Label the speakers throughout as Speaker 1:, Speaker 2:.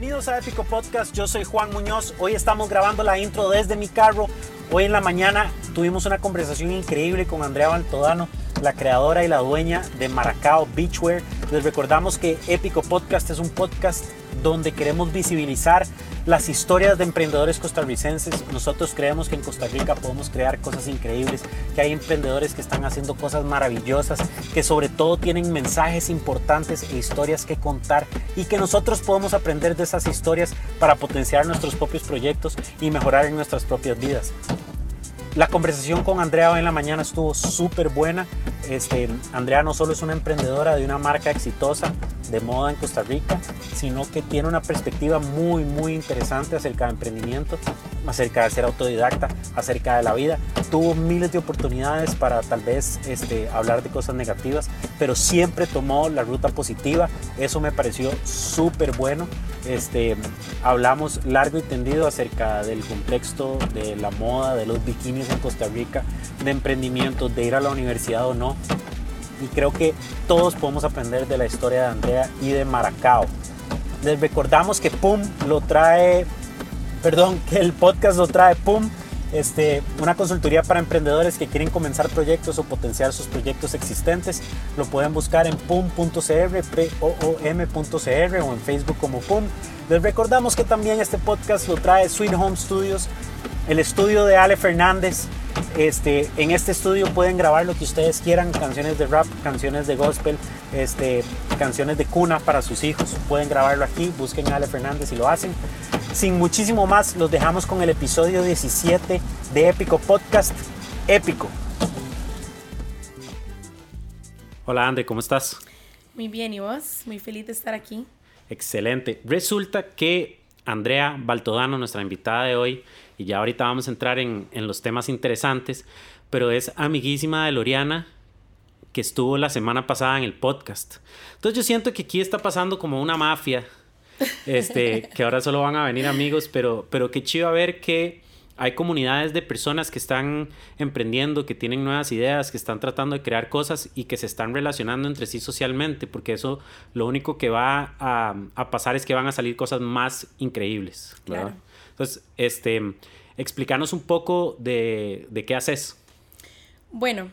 Speaker 1: Bienvenidos a Épico Podcast, yo soy Juan Muñoz. Hoy estamos grabando la intro desde mi carro. Hoy en la mañana tuvimos una conversación increíble con Andrea Baltodano, la creadora y la dueña de Maracao Beachwear. Les recordamos que Épico Podcast es un podcast donde queremos visibilizar las historias de emprendedores costarricenses. Nosotros creemos que en Costa Rica podemos crear cosas increíbles, que hay emprendedores que están haciendo cosas maravillosas, que sobre todo tienen mensajes importantes e historias que contar y que nosotros podemos aprender de esas historias para potenciar nuestros propios proyectos y mejorar en nuestras propias vidas. La conversación con Andrea hoy en la mañana estuvo súper buena. Este, Andrea no solo es una emprendedora de una marca exitosa de moda en Costa Rica, sino que tiene una perspectiva muy, muy interesante acerca de emprendimiento, acerca de ser autodidacta, acerca de la vida. Tuvo miles de oportunidades para tal vez este, hablar de cosas negativas, pero siempre tomó la ruta positiva. Eso me pareció súper bueno. Este, hablamos largo y tendido acerca del contexto de la moda, de los bikinis en Costa Rica, de emprendimiento, de ir a la universidad o no. Y creo que todos podemos aprender de la historia de Andrea y de Maracao. Les recordamos que PUM lo trae, perdón, que el podcast lo trae PUM, este, una consultoría para emprendedores que quieren comenzar proyectos o potenciar sus proyectos existentes. Lo pueden buscar en pum.cr, p-o-o-m.cr o en Facebook como PUM. Les recordamos que también este podcast lo trae Sweet Home Studios, el estudio de Ale Fernández. Este, en este estudio pueden grabar lo que ustedes quieran, canciones de rap, canciones de gospel, este, canciones de cuna para sus hijos. Pueden grabarlo aquí, busquen a Ale Fernández y lo hacen. Sin muchísimo más, los dejamos con el episodio 17 de Épico Podcast. Épico. Hola André, ¿cómo estás?
Speaker 2: Muy bien, ¿y vos? Muy feliz de estar aquí.
Speaker 1: Excelente. Resulta que Andrea Baltodano, nuestra invitada de hoy, y ya ahorita vamos a entrar en, en los temas interesantes, pero es amiguísima de Loriana, que estuvo la semana pasada en el podcast. Entonces yo siento que aquí está pasando como una mafia, este, que ahora solo van a venir amigos, pero, pero qué chido ver que hay comunidades de personas que están emprendiendo, que tienen nuevas ideas, que están tratando de crear cosas y que se están relacionando entre sí socialmente, porque eso lo único que va a, a pasar es que van a salir cosas más increíbles. ¿verdad?
Speaker 2: Claro.
Speaker 1: Entonces, este, explícanos un poco de, de qué haces.
Speaker 2: Bueno,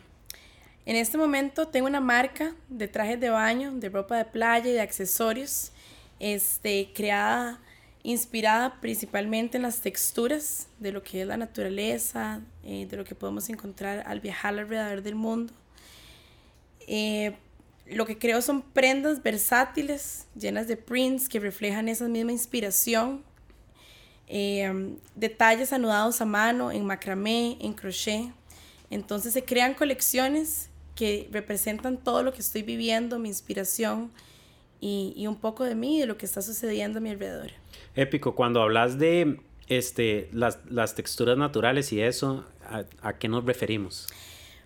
Speaker 2: en este momento tengo una marca de trajes de baño, de ropa de playa y de accesorios, este, creada, inspirada principalmente en las texturas de lo que es la naturaleza, eh, de lo que podemos encontrar al viajar alrededor del mundo. Eh, lo que creo son prendas versátiles, llenas de prints que reflejan esa misma inspiración. Eh, detalles anudados a mano, en macramé, en crochet. Entonces se crean colecciones que representan todo lo que estoy viviendo, mi inspiración y, y un poco de mí y de lo que está sucediendo a mi alrededor.
Speaker 1: Épico, cuando hablas de este, las, las texturas naturales y eso, ¿a, a qué nos referimos?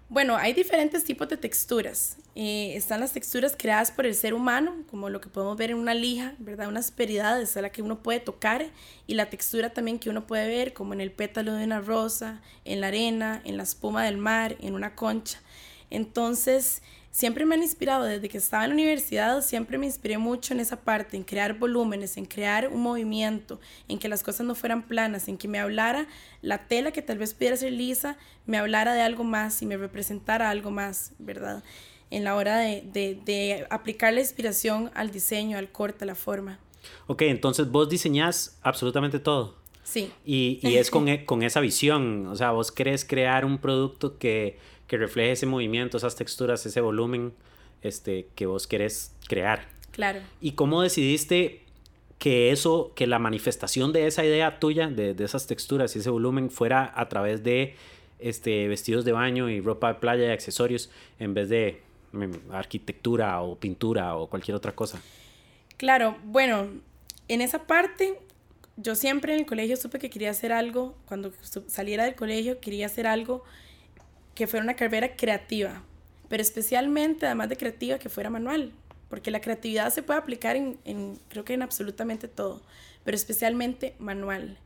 Speaker 2: Bueno, hay diferentes tipos de texturas. Eh, están las texturas creadas por el ser humano, como lo que podemos ver en una lija, ¿verdad? Una asperidad es la que uno puede tocar y la textura también que uno puede ver, como en el pétalo de una rosa, en la arena, en la espuma del mar, en una concha. Entonces, siempre me han inspirado, desde que estaba en la universidad, siempre me inspiré mucho en esa parte, en crear volúmenes, en crear un movimiento, en que las cosas no fueran planas, en que me hablara la tela que tal vez pudiera ser lisa, me hablara de algo más y me representara algo más, ¿verdad? En la hora de, de, de aplicar la inspiración al diseño, al corte, a la forma.
Speaker 1: Ok, entonces vos diseñás absolutamente todo.
Speaker 2: Sí.
Speaker 1: Y, y es con, e- con esa visión, o sea, vos querés crear un producto que, que refleje ese movimiento, esas texturas, ese volumen este, que vos querés crear.
Speaker 2: Claro.
Speaker 1: ¿Y cómo decidiste que eso, que la manifestación de esa idea tuya, de, de esas texturas y ese volumen fuera a través de este, vestidos de baño y ropa de playa y accesorios en vez de mm, arquitectura o pintura o cualquier otra cosa?
Speaker 2: Claro, bueno, en esa parte yo siempre en el colegio supe que quería hacer algo, cuando saliera del colegio quería hacer algo que fuera una carrera creativa, pero especialmente, además de creativa, que fuera manual, porque la creatividad se puede aplicar en, en creo que en absolutamente todo, pero especialmente manual.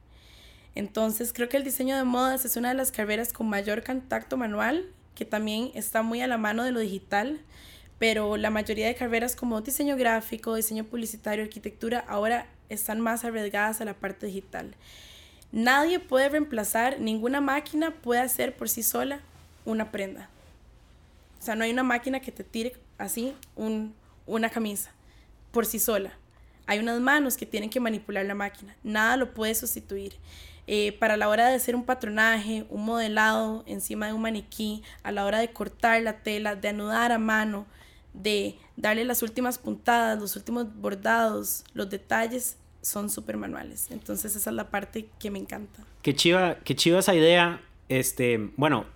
Speaker 2: Entonces creo que el diseño de modas es una de las carreras con mayor contacto manual, que también está muy a la mano de lo digital, pero la mayoría de carreras como diseño gráfico, diseño publicitario, arquitectura, ahora están más arriesgadas a la parte digital. Nadie puede reemplazar, ninguna máquina puede hacer por sí sola una prenda. O sea, no hay una máquina que te tire así un, una camisa por sí sola. Hay unas manos que tienen que manipular la máquina. Nada lo puede sustituir. Eh, para la hora de hacer un patronaje, un modelado encima de un maniquí, a la hora de cortar la tela, de anudar a mano, de darle las últimas puntadas, los últimos bordados, los detalles son súper manuales. Entonces esa es la parte que me encanta.
Speaker 1: Qué chiva, qué chiva esa idea. Este, bueno,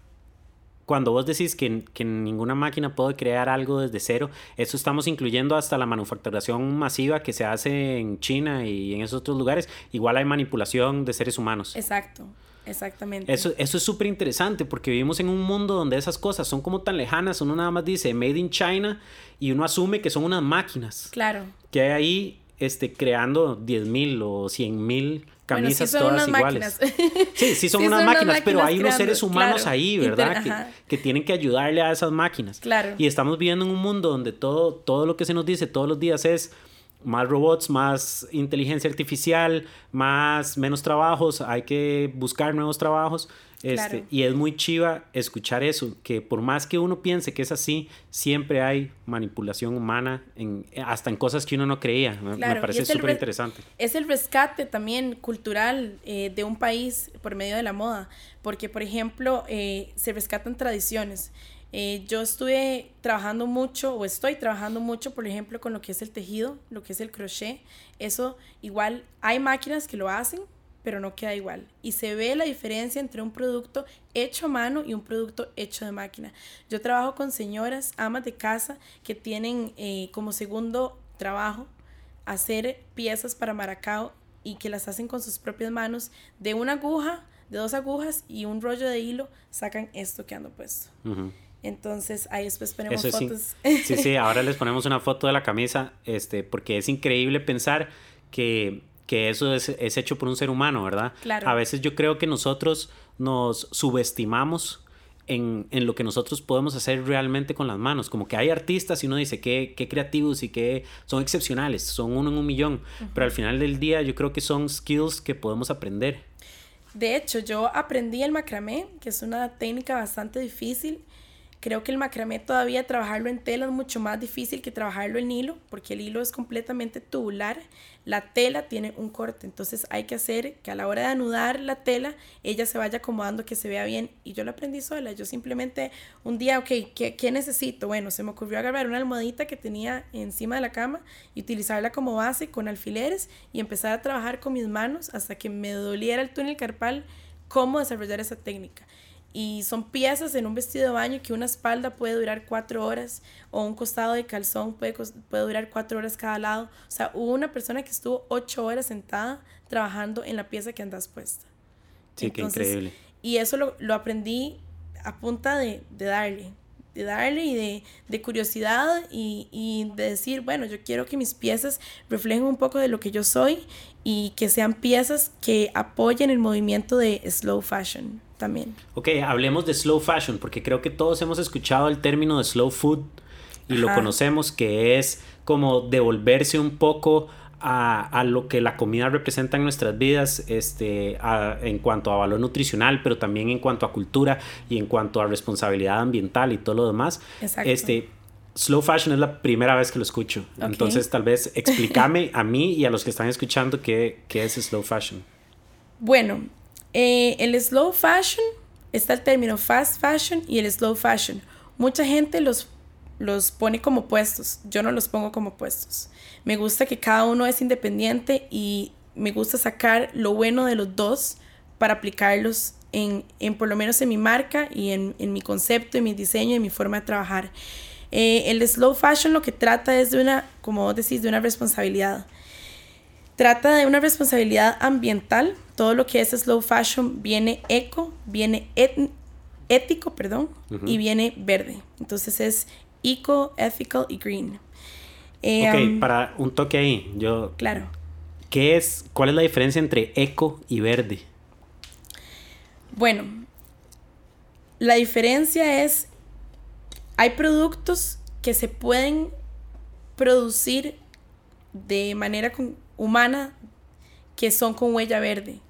Speaker 1: cuando vos decís que, que, ninguna máquina puede crear algo desde cero, eso estamos incluyendo hasta la manufacturación masiva que se hace en China y en esos otros lugares. Igual hay manipulación de seres humanos.
Speaker 2: Exacto. Exactamente.
Speaker 1: Eso, eso es súper interesante porque vivimos en un mundo donde esas cosas son como tan lejanas. Uno nada más dice Made in China y uno asume que son unas máquinas.
Speaker 2: Claro.
Speaker 1: Que hay ahí este, creando 10.000 o 100.000 camisas todas iguales. Sí, sí son, unas, máquinas, pero hay unos seres humanos ahí, ¿verdad? Que, que, tienen que ayudarle a esas máquinas.
Speaker 2: Claro.
Speaker 1: Y estamos viviendo en un mundo donde todo, todo lo que se nos dice todos los días es más robots, más inteligencia artificial, más menos trabajos, hay que buscar nuevos trabajos. Este, Y es muy chiva escuchar eso, que por más que uno piense que es así, siempre hay manipulación humana, en, hasta en cosas que uno no creía. Me, parece súper interesante.
Speaker 2: Es el rescate también cultural eh, de un país por medio de la moda, porque por ejemplo eh, se rescatan tradiciones. Eh, yo estuve trabajando mucho o estoy trabajando mucho, por ejemplo, con lo que es el tejido, lo que es el crochet. Eso igual hay máquinas que lo hacen, pero no queda igual. Y se ve la diferencia entre un producto hecho a mano y un producto hecho de máquina. Yo trabajo con señoras, amas de casa, que tienen eh, como segundo trabajo hacer piezas para maracao y que las hacen con sus propias manos de una aguja, de dos agujas y un rollo de hilo, sacan esto que ando puesto. Entonces ahí después ponemos fotos.
Speaker 1: Sí. sí, ahora les ponemos una foto de la camisa, este, porque es increíble pensar que, que eso es, es, hecho por un ser humano, ¿verdad?
Speaker 2: Claro.
Speaker 1: A veces yo creo que nosotros nos subestimamos en, en, lo que nosotros podemos hacer realmente con las manos. Como que hay artistas y uno dice qué, qué creativos y que son excepcionales, son uno en un millón, pero al final del día yo creo que son skills que podemos aprender.
Speaker 2: De hecho, yo aprendí el macramé, que es una técnica bastante difícil Creo que el macramé todavía trabajarlo en tela es mucho más difícil que trabajarlo en hilo, porque el hilo es completamente tubular. La tela tiene un corte, entonces hay que hacer que a la hora de anudar la tela, ella se vaya acomodando, que se vea bien. Y yo lo aprendí sola. Yo simplemente un día, ok, ¿qué, qué necesito? Bueno, se me ocurrió agarrar una almohadita que tenía encima de la cama y utilizarla como base con alfileres y empezar a trabajar con mis manos hasta que me doliera el túnel carpal cómo desarrollar esa técnica y son piezas en un vestido de baño que una espalda puede durar cuatro horas o un costado de calzón puede, puede durar cuatro horas cada lado. O sea, hubo una persona que estuvo ocho horas sentada trabajando en la pieza que andas puesta.
Speaker 1: Sí, qué increíble.
Speaker 2: Y eso lo, lo aprendí a punta de, de, darle, de darle y de, de curiosidad y, y, de decir, bueno, yo quiero que mis piezas reflejen un poco de lo que yo soy y que sean piezas que apoyen el movimiento de slow fashion también.
Speaker 1: Ok, hablemos de slow fashion, porque creo que todos hemos escuchado el término de slow food y lo conocemos, que es como devolverse un poco a, a, lo que la comida representa en nuestras vidas este, en cuanto a valor nutricional, pero también en cuanto a cultura y en cuanto a responsabilidad ambiental y todo lo demás.
Speaker 2: Exacto.
Speaker 1: Este, slow fashion es la primera vez que lo escucho. Entonces, tal vez explícame a mí y a los que están escuchando qué, qué es slow fashion.
Speaker 2: Bueno, eh, el slow fashion, está el término fast fashion y el slow fashion. Mucha gente los, los pone como puestos, yo no los pongo como puestos. Me gusta que cada uno es independiente y me gusta sacar lo bueno de los dos para aplicarlos en, en por lo menos en mi marca y en, en, mi concepto, en mi diseño, en mi forma de trabajar. Eh, el slow fashion lo que trata es de una, como vos decís, de una responsabilidad. Trata de una responsabilidad ambiental. Todo lo que es slow fashion viene eco, viene ético, perdón, y viene verde. Entonces es eco, ethical y green.
Speaker 1: Eh, ok, para un toque ahí, yo...
Speaker 2: Claro.
Speaker 1: ¿Qué es, cuál es la diferencia entre eco y verde?
Speaker 2: Bueno, la diferencia es, hay productos que se pueden producir de manera con humana que son con huella verde.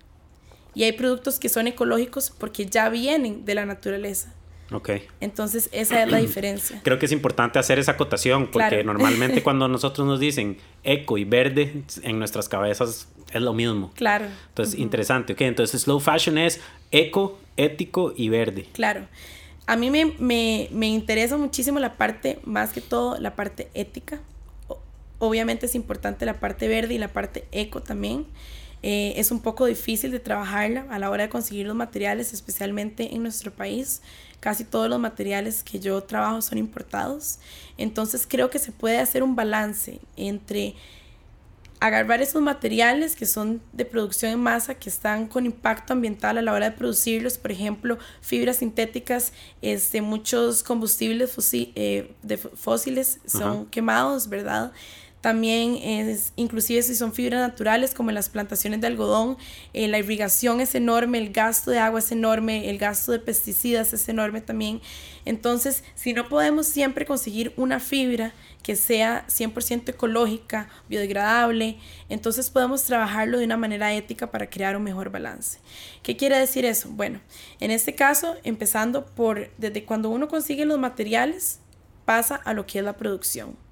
Speaker 2: Y hay productos que son ecológicos porque ya vienen de la naturaleza.
Speaker 1: Ok.
Speaker 2: Entonces, esa es la diferencia.
Speaker 1: Creo que es importante hacer esa acotación porque normalmente cuando nosotros nos dicen eco y verde, en nuestras cabezas es lo mismo.
Speaker 2: Claro.
Speaker 1: Entonces, interesante. Ok, entonces slow fashion es eco, ético y verde.
Speaker 2: Claro. A mí me, me, me interesa muchísimo la parte, más que todo, la parte ética. Obviamente es importante la parte verde y la parte eco también. Eh, es un poco difícil de trabajarla a la hora de conseguir los materiales, especialmente en nuestro país. Casi todos los materiales que yo trabajo son importados. Entonces creo que se puede hacer un balance entre agarrar esos materiales que son de producción en masa, que están con impacto ambiental a la hora de producirlos, por ejemplo, fibras sintéticas, este, muchos combustibles eh, de fósiles son quemados, ¿verdad? También es, inclusive si son fibras naturales como en las plantaciones de algodón, eh, la irrigación es enorme, el gasto de agua es enorme, el gasto de pesticidas es enorme también. Entonces, si no podemos siempre conseguir una fibra que sea 100% ecológica, biodegradable, entonces podemos trabajarlo de una manera ética para crear un mejor balance. ¿Qué quiere decir eso? Bueno, en este caso, empezando por desde cuando uno consigue los materiales, pasa a lo que es la producción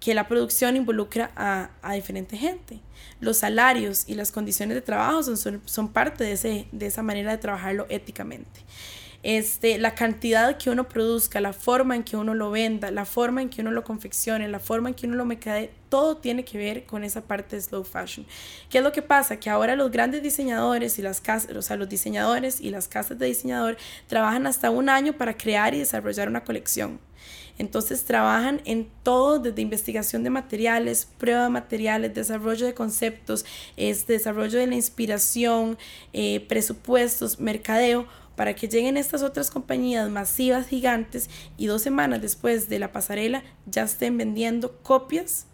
Speaker 2: que la producción involucra a, a diferente gente. Los salarios y las condiciones de trabajo son, son, parte de, ese, de esa manera de trabajarlo éticamente. Este, la cantidad que uno produzca, la forma en que uno lo venda, la forma en que uno lo confeccione, la forma en que uno lo mercadee, todo tiene que ver con esa parte de slow fashion. ¿Qué es lo que pasa? Que ahora los grandes diseñadores y las casas, o sea, los diseñadores y las casas de diseñador trabajan hasta un año para crear y desarrollar una colección. Entonces trabajan en todo, desde investigación de materiales, prueba de materiales, desarrollo de conceptos, este, desarrollo de la inspiración, eh, presupuestos, mercadeo, para que lleguen estas otras compañías masivas, gigantes, y dos semanas después de la pasarela ya estén vendiendo copias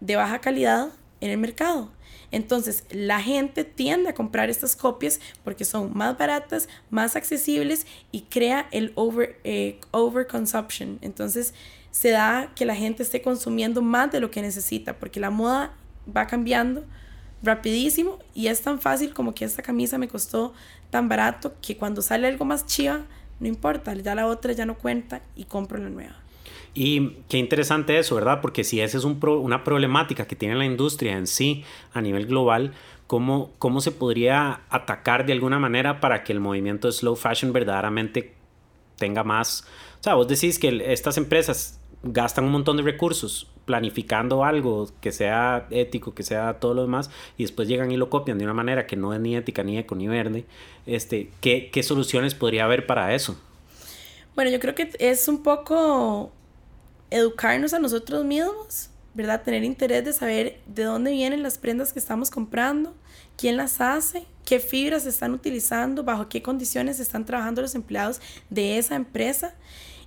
Speaker 2: de baja calidad en el mercado. Entonces, la gente tiende a comprar estas copias porque son más baratas, más accesibles y crea el over, eh, overconsumption. Entonces, se da que la gente esté consumiendo más de lo que necesita porque la moda va cambiando rapidísimo y es tan fácil como que esta camisa me costó tan barato que cuando sale algo más chiva, no importa, ya la otra ya no cuenta y compro la nueva.
Speaker 1: Y qué interesante eso, ¿verdad? Porque si esa es un una problemática que tiene la industria en sí a nivel global, ¿cómo, ¿cómo se podría atacar de alguna manera para que el movimiento de slow fashion verdaderamente tenga más... O sea, vos decís que estas empresas gastan un montón de recursos planificando algo que sea ético, que sea todo lo demás, y después llegan y lo copian de una manera que no es ni ética, ni eco, ni verde, este, ¿qué, qué soluciones podría haber para eso?
Speaker 2: Bueno, yo creo que es un poco educarnos a nosotros mismos, ¿verdad? Tener interés de saber de dónde vienen las prendas que estamos comprando, quién las hace, qué fibras están utilizando, bajo qué condiciones están trabajando los empleados de esa empresa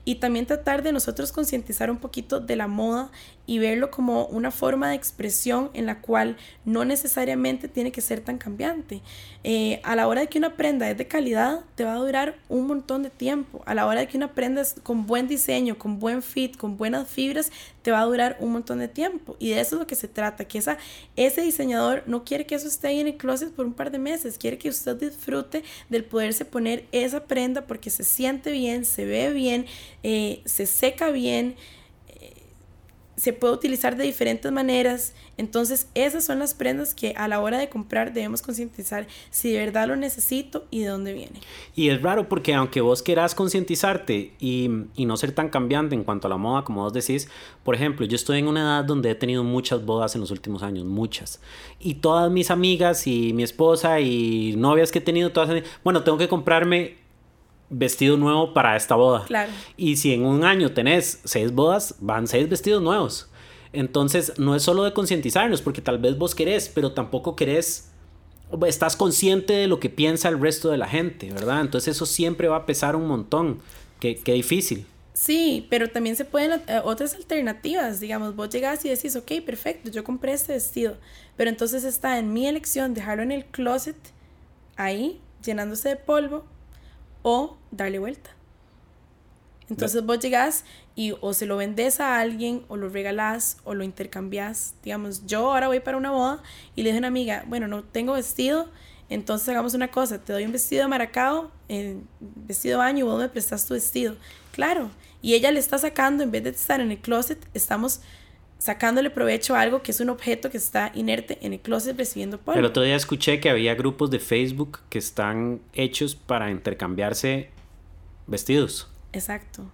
Speaker 2: y también tratar de nosotros concientizar un poquito de la moda y verlo como una forma de expresión en la cual no necesariamente tiene que ser tan cambiante. Eh, a la hora de que una prenda es de calidad, te va a durar un montón de tiempo. A la hora de que una prenda es con buen diseño, con buen fit, con buenas fibras, te va a durar un montón de tiempo. Y de eso es lo que se trata, que esa, ese diseñador no quiere que eso esté ahí en el closet por un par de meses, quiere que usted disfrute del poderse poner esa prenda porque se siente bien, se ve bien, eh, se seca bien se puede utilizar de diferentes maneras. Entonces, esas son las prendas que a la hora de comprar debemos concientizar si de verdad lo necesito y de dónde viene.
Speaker 1: Y es raro porque aunque vos quieras concientizarte y, y, no ser tan cambiante en cuanto a la moda, como vos decís, por ejemplo, yo estoy en una edad donde he tenido muchas bodas en los últimos años, muchas. Y todas mis amigas y mi esposa y novias que he tenido, todas, bueno, tengo que comprarme vestido nuevo para esta boda.
Speaker 2: Claro.
Speaker 1: Y si en un año tenés seis bodas, van seis vestidos nuevos. Entonces, no es solo de concientizarnos, porque tal vez vos querés, pero tampoco querés, estás consciente de lo que piensa el resto de la gente, ¿verdad? Entonces, eso siempre va a pesar un montón. Qué, qué difícil.
Speaker 2: Sí, pero también se pueden eh, otras alternativas, digamos, vos llegás y decís, ok, perfecto, yo compré este vestido, pero entonces está en mi elección dejarlo en el closet, ahí, llenándose de polvo, o darle vuelta. Entonces vos llegás y o se lo vendes a alguien o lo regalás o lo intercambiás. Digamos, yo ahora voy para una boda y le dije a una amiga, bueno, no tengo vestido, entonces hagamos una cosa, te doy un vestido de maracao, en vestido de baño y vos me prestas tu vestido. Claro, y ella le está sacando, en vez de estar en el closet, estamos sacándole provecho a algo que es un objeto que está inerte en el closet recibiendo polvo.
Speaker 1: El otro día escuché que había grupos de Facebook que están hechos para intercambiarse vestidos.
Speaker 2: Exacto.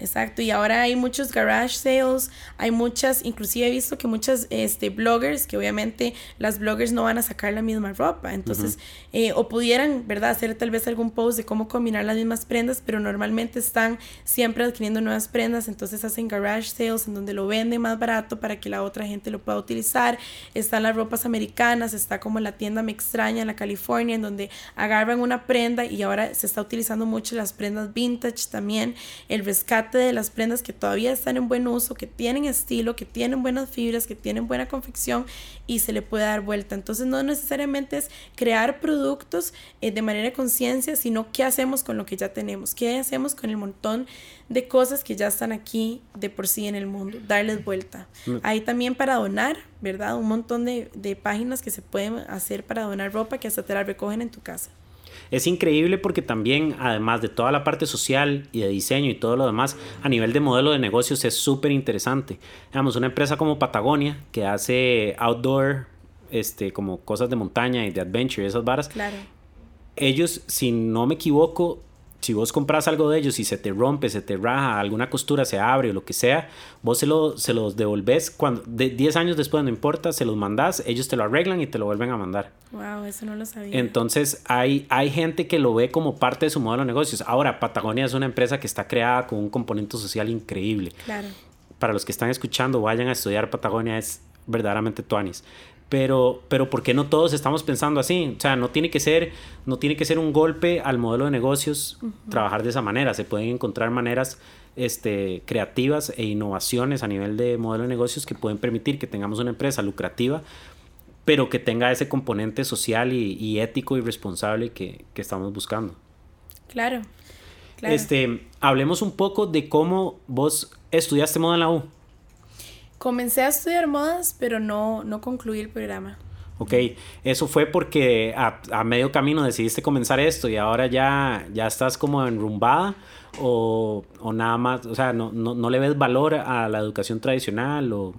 Speaker 2: Exacto, y ahora hay muchos garage sales, hay muchas, inclusive he visto que muchas este, bloggers, que obviamente las bloggers no van a sacar la misma ropa, entonces, eh, o pudieran, ¿verdad?, hacer tal vez algún post de cómo combinar las mismas prendas, pero normalmente están siempre adquiriendo nuevas prendas, entonces hacen garage sales en donde lo venden más barato para que la otra gente lo pueda utilizar, están las ropas americanas, está como la tienda Me Extraña en la California, en donde agarran una prenda y ahora se está utilizando mucho las prendas vintage también, el rescate de las prendas que todavía están en buen uso, que tienen estilo, que tienen buenas fibras, que tienen buena confección y se le puede dar vuelta. Entonces no necesariamente es crear productos eh, de manera conciencia, sino qué hacemos con lo que ya tenemos, qué hacemos con el montón de cosas que ya están aquí de por sí en el mundo, darles vuelta. Mm. Hay también para donar, ¿verdad? Un montón de, de páginas que se pueden hacer para donar ropa que hasta te la recogen en tu casa.
Speaker 1: Es increíble porque también, además de toda la parte social y de diseño y todo lo demás, a nivel de modelo de negocios es súper interesante. Digamos, una empresa como Patagonia, que hace outdoor, este, como cosas de montaña y de adventure y esas varas.
Speaker 2: Claro.
Speaker 1: Ellos, si no me equivoco, si vos compras algo de ellos y se te rompe, se te raja, alguna costura se abre o lo que sea, vos se, lo, se los devolves cuando, de 10 años después, no importa, se los mandás, ellos te lo arreglan y te lo vuelven a mandar.
Speaker 2: Wow, eso no lo sabía.
Speaker 1: Entonces hay, hay gente que lo ve como parte de su modelo de negocios. Ahora, Patagonia es una empresa que está creada con un componente social increíble.
Speaker 2: Claro.
Speaker 1: Para los que están escuchando, vayan a estudiar Patagonia, es verdaderamente tuanis pero, pero ¿por qué no todos estamos pensando así? O sea, no tiene que ser, no tiene que ser un golpe al modelo de negocios trabajar de esa manera. Se pueden encontrar maneras este, creativas e innovaciones a nivel de modelo de negocios que pueden permitir que tengamos una empresa lucrativa, pero que tenga ese componente social y, ético y responsable que, que, estamos buscando.
Speaker 2: Claro,
Speaker 1: claro. Este, hablemos un poco de cómo vos estudiaste moda en la U.
Speaker 2: Comencé a estudiar modas, pero no, no concluí el programa.
Speaker 1: Ok, eso fue porque a, a, medio camino decidiste comenzar esto y ahora ya, ya estás como enrumbada o, o nada más, o sea, no, no, no, le ves valor a la educación tradicional o...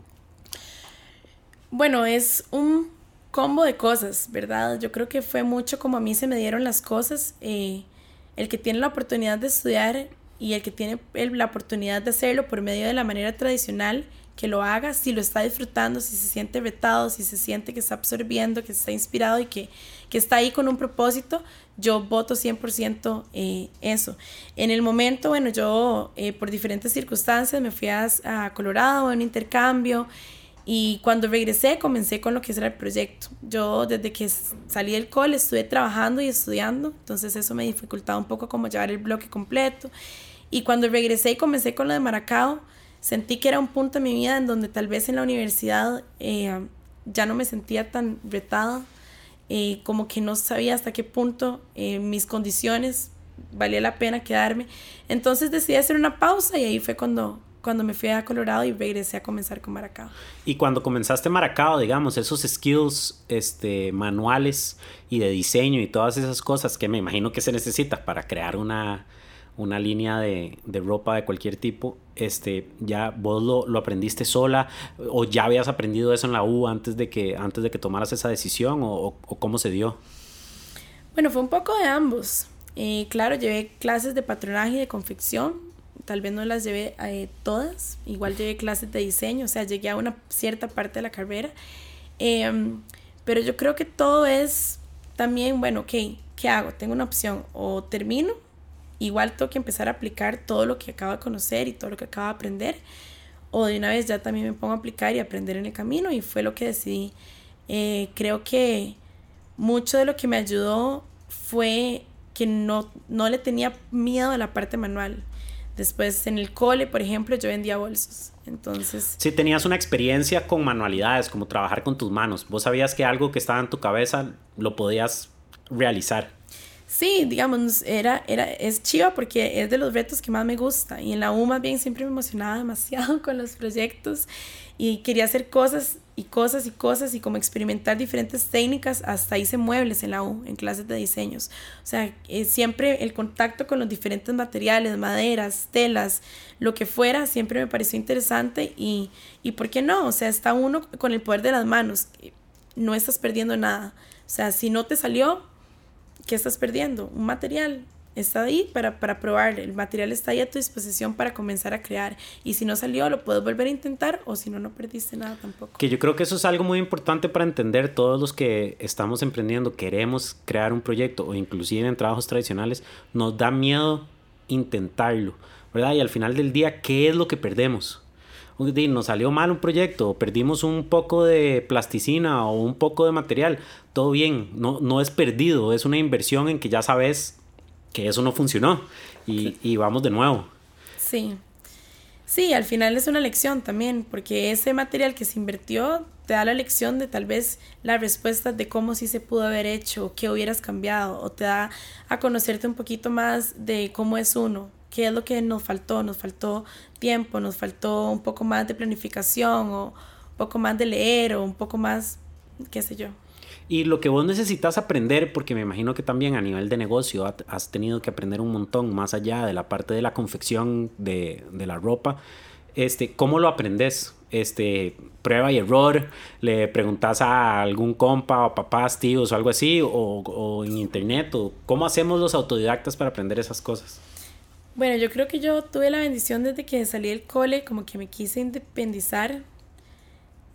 Speaker 2: Bueno, es un combo de cosas, ¿verdad? Yo creo que fue mucho como a mí se me dieron las cosas. Eh, el que tiene la oportunidad de estudiar y el que tiene la oportunidad de hacerlo por medio de la manera tradicional, que lo haga, si lo está disfrutando, si se siente retado, si se siente que está absorbiendo, que está inspirado y que, que está ahí con un propósito, yo voto 100% eh, eso. En el momento, bueno, yo eh, por diferentes circunstancias me fui a, a Colorado en un intercambio y cuando regresé comencé con lo que era el proyecto. Yo desde que salí del cole estuve trabajando y estudiando, entonces eso me dificultaba un poco como llevar el bloque completo. Y cuando regresé y comencé con lo de Maracao, sentí que era un punto en mi vida en donde tal vez en la universidad eh, ya no me sentía tan retada, eh, como que no sabía hasta qué punto eh, mis condiciones valía la pena quedarme. Entonces decidí hacer una pausa y ahí fue cuando, cuando me fui a Colorado y regresé a comenzar con Maracao.
Speaker 1: Y cuando comenzaste Maracao, digamos, esos skills este, manuales y de diseño y todas esas cosas que me imagino que se necesita para crear una, una línea de, ropa de cualquier tipo, este, ya vos lo, aprendiste sola o ya habías aprendido eso en la U antes de que, antes de que tomaras esa decisión o, cómo se dio?
Speaker 2: Bueno, fue un poco de ambos. Eh, claro, llevé clases de patronaje y de confección, tal vez no las llevé eh, todas, igual llevé clases de diseño, o sea, llegué a una cierta parte de la carrera, em, pero yo creo que todo es también, bueno, ok, ¿qué hago? Tengo una opción, o termino igual tengo que empezar a aplicar todo lo que acabo de conocer y todo lo que acabo de aprender. O de una vez ya también me pongo a aplicar y aprender en el camino y fue lo que decidí. Eh, creo que mucho de lo que me ayudó fue que no, no le tenía miedo a la parte manual. Después en el cole, por ejemplo, yo vendía bolsos. Entonces...
Speaker 1: Si tenías una experiencia con manualidades, como trabajar con tus manos. Vos sabías que algo que estaba en tu cabeza lo podías realizar.
Speaker 2: Sí, digamos, era, era, es chiva porque es de los retos que más me gusta. Y en la U más bien siempre me emocionaba demasiado con los proyectos y quería hacer cosas y cosas y cosas y como experimentar diferentes técnicas. Hasta hice muebles en la U, en clases de diseños. O sea, eh, siempre el contacto con los diferentes materiales, maderas, telas, lo que fuera, siempre me pareció interesante y, y ¿por qué no? O sea, está uno con el poder de las manos. No estás perdiendo nada. O sea, si no te salió, ¿qué estás perdiendo? Un material. Está ahí para, para probar. El material está ahí a tu disposición para comenzar a crear. Y si no salió, lo puedes volver a intentar o si no, no perdiste nada tampoco.
Speaker 1: Que yo creo que eso es algo muy importante para entender todos los que estamos emprendiendo, queremos crear un proyecto o inclusive en trabajos tradicionales, nos da miedo intentarlo, ¿verdad? Y al final del día, ¿qué es lo que perdemos? Nos salió mal un proyecto, perdimos un poco de plasticina o un poco de material, todo bien, no, no es perdido, es una inversión en que ya sabes que eso no funcionó y, y vamos de nuevo.
Speaker 2: Sí. Sí, al final es una lección también, porque ese material que se invirtió te da la lección de tal vez la respuesta de cómo sí se pudo haber hecho, qué hubieras cambiado, o te da a conocerte un poquito más de cómo es uno, qué es lo que nos faltó, nos faltó tiempo, nos faltó un poco más de planificación o un poco más de leer o un poco más, qué sé yo.
Speaker 1: Y lo que vos necesitas aprender, porque me imagino que también a nivel de negocio has tenido que aprender un montón más allá de la parte de la confección de, de la ropa, este, ¿cómo lo aprendes? Este, prueba y error, le preguntas a algún compa o papás, tíos o algo así, o, o en internet, o cómo hacemos los autodidactas para aprender esas cosas.
Speaker 2: Bueno, yo creo que yo tuve la bendición desde que salí del cole, como que me quise independizar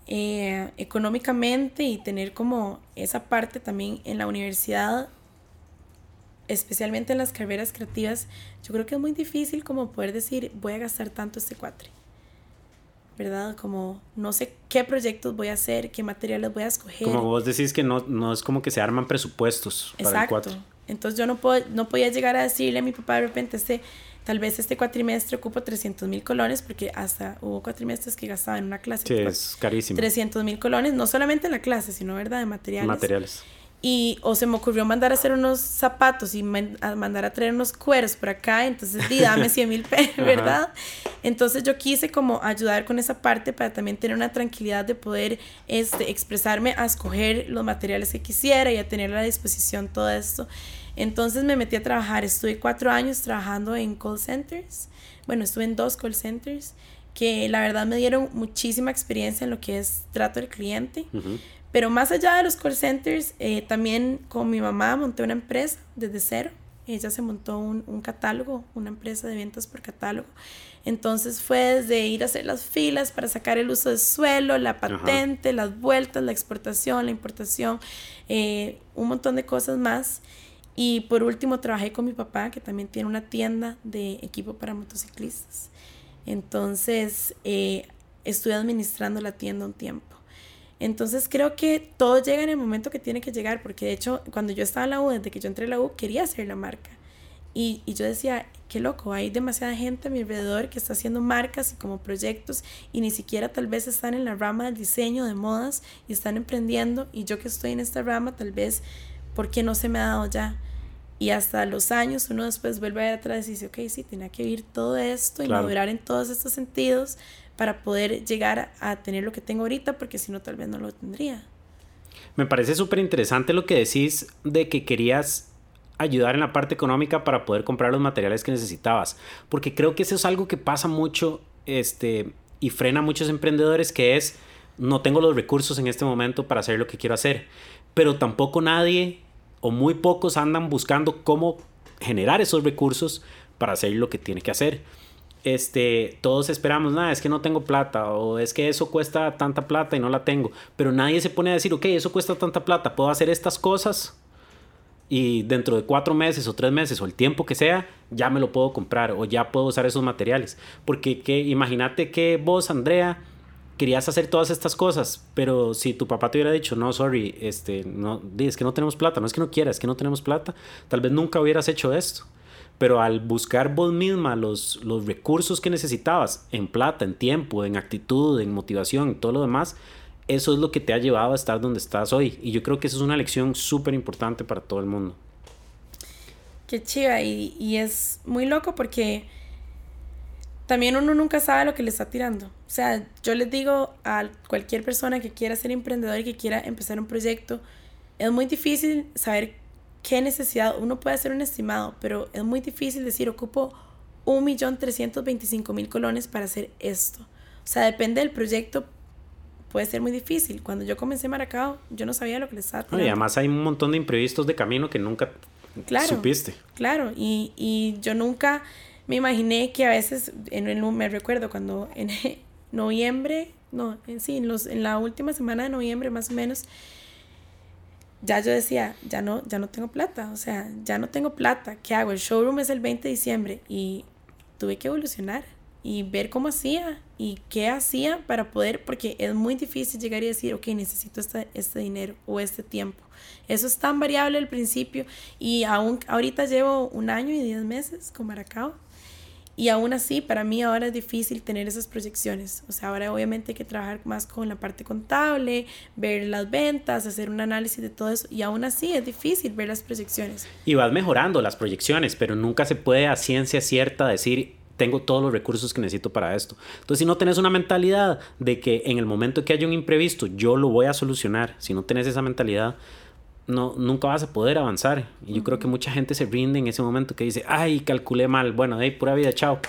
Speaker 2: eh, económicamente y tener como esa parte también en la universidad, especialmente en las carreras creativas. Yo creo que es muy difícil como poder decir, voy a gastar tanto este cuatri. ¿verdad? Como no sé qué proyectos voy a hacer, qué materiales voy a escoger.
Speaker 1: Como vos decís que no, no es como que se arman presupuestos para el cuatro.
Speaker 2: Entonces yo no, puedo, no podía llegar a decirle a mi papá de repente, este, tal vez este cuatrimestre ocupo 300 mil colones, porque hasta hubo cuatrimestres que gastaba en una clase.
Speaker 1: Sí, es carísimo.
Speaker 2: 300 mil colones, no solamente en la clase, sino, ¿verdad?, de materiales.
Speaker 1: Materiales.
Speaker 2: Y, o se me ocurrió mandar a hacer unos zapatos y mandar a traer unos cueros por acá, entonces di, dame 100 mil pesos, ¿verdad? Entonces yo quise como ayudar con esa parte para también tener una tranquilidad de poder este, expresarme a escoger los materiales que quisiera y a tener a la disposición todo esto. Entonces me metí a trabajar, estuve cuatro años trabajando en call centers, bueno, estuve en dos call centers que la verdad me dieron muchísima experiencia en lo que es trato del cliente. Pero más allá de los call centers, eh, también con mi mamá monté una empresa desde cero. Ella se montó un, un, catálogo, una empresa de ventas por catálogo. Entonces fue desde ir a hacer las filas para sacar el uso de suelo, la patente, las vueltas, la exportación, la importación, eh, un montón de cosas más. Y por último trabajé con mi papá, que también tiene una tienda de equipo para motociclistas. Entonces eh, estuve administrando la tienda un tiempo. Entonces creo que todo llega en el momento que tiene que llegar, porque de hecho cuando yo estaba en la U, desde que yo entré en la U, quería hacer la marca. Y, y, yo decía, qué loco, hay demasiada gente a mi alrededor que está haciendo marcas y como proyectos y ni siquiera tal vez están en la rama del diseño, de modas y están emprendiendo. Y yo que estoy en esta rama, tal vez, ¿por qué no se me ha dado ya? Y hasta los años uno después vuelve atrás y dice, ok, sí, tenía que vivir todo esto y madurar en todos estos sentidos para poder llegar a tener lo que tengo ahorita, porque si no, tal vez no lo tendría.
Speaker 1: Me parece súper interesante lo que decís de que querías ayudar en la parte económica para poder comprar los materiales que necesitabas, porque creo que eso es algo que pasa mucho este, y frena a muchos emprendedores, que es, no tengo los recursos en este momento para hacer lo que quiero hacer, pero tampoco nadie o muy pocos andan buscando cómo generar esos recursos para hacer lo que tiene que hacer este, todos esperamos, nada, es que no tengo plata o es que eso cuesta tanta plata y no la tengo, pero nadie se pone a decir, ok, eso cuesta tanta plata, puedo hacer estas cosas y dentro de cuatro meses o tres meses o el tiempo que sea, ya me lo puedo comprar o ya puedo usar esos materiales. Porque que, imagínate que vos, Andrea, querías hacer todas estas cosas, pero si tu papá te hubiera dicho, no, sorry, este, no, es que no tenemos plata, no es que no quieras, es que no tenemos plata, tal vez nunca hubieras hecho esto pero al buscar vos misma los, los recursos que necesitabas en plata, en tiempo, en actitud, en motivación y todo lo demás, eso es lo que te ha llevado a estar donde estás hoy. Y yo creo que eso es una lección súper importante para todo el mundo.
Speaker 2: Qué chiva. Y, y es muy loco porque también uno nunca sabe lo que le está tirando. O sea, yo les digo a cualquier persona que quiera ser emprendedor y que quiera empezar un proyecto, es muy difícil saber qué necesidad, uno puede hacer un estimado, pero es muy difícil decir, ocupo un millón trescientos veinticinco mil colones para hacer esto. O sea, depende del proyecto, puede ser muy difícil. Cuando yo comencé Maracao, yo no sabía lo que les estaba
Speaker 1: tirando. y además hay un montón de imprevistos de camino que nunca
Speaker 2: claro,
Speaker 1: supiste.
Speaker 2: Claro, y, y yo nunca me imaginé que a veces, en el, me recuerdo cuando en noviembre, no, en sí, en, los, en la última semana de noviembre más o menos, ya yo decía, ya no, ya no tengo plata, o sea, ya no tengo plata, ¿qué hago? El showroom es el 20 de diciembre y tuve que evolucionar y ver cómo hacía y qué hacía para poder, porque es muy difícil llegar y decir, ok, necesito este, este dinero o este tiempo. Eso es tan variable al principio y aún ahorita llevo un año y diez meses con Maracao y aún así, para mí ahora es difícil tener esas proyecciones. O sea, ahora obviamente hay que trabajar más con la parte contable, ver las ventas, hacer un análisis de todo eso. Y aún así es difícil ver las proyecciones.
Speaker 1: Y vas mejorando las proyecciones, pero nunca se puede a ciencia cierta decir, tengo todos los recursos que necesito para esto. Entonces, si no tenés una mentalidad de que en el momento que haya un imprevisto, yo lo voy a solucionar, si no tenés esa mentalidad, no, nunca vas a poder avanzar. Y yo creo que mucha gente se rinde en ese momento que dice, ay, calculé mal, bueno, de pura vida, chao.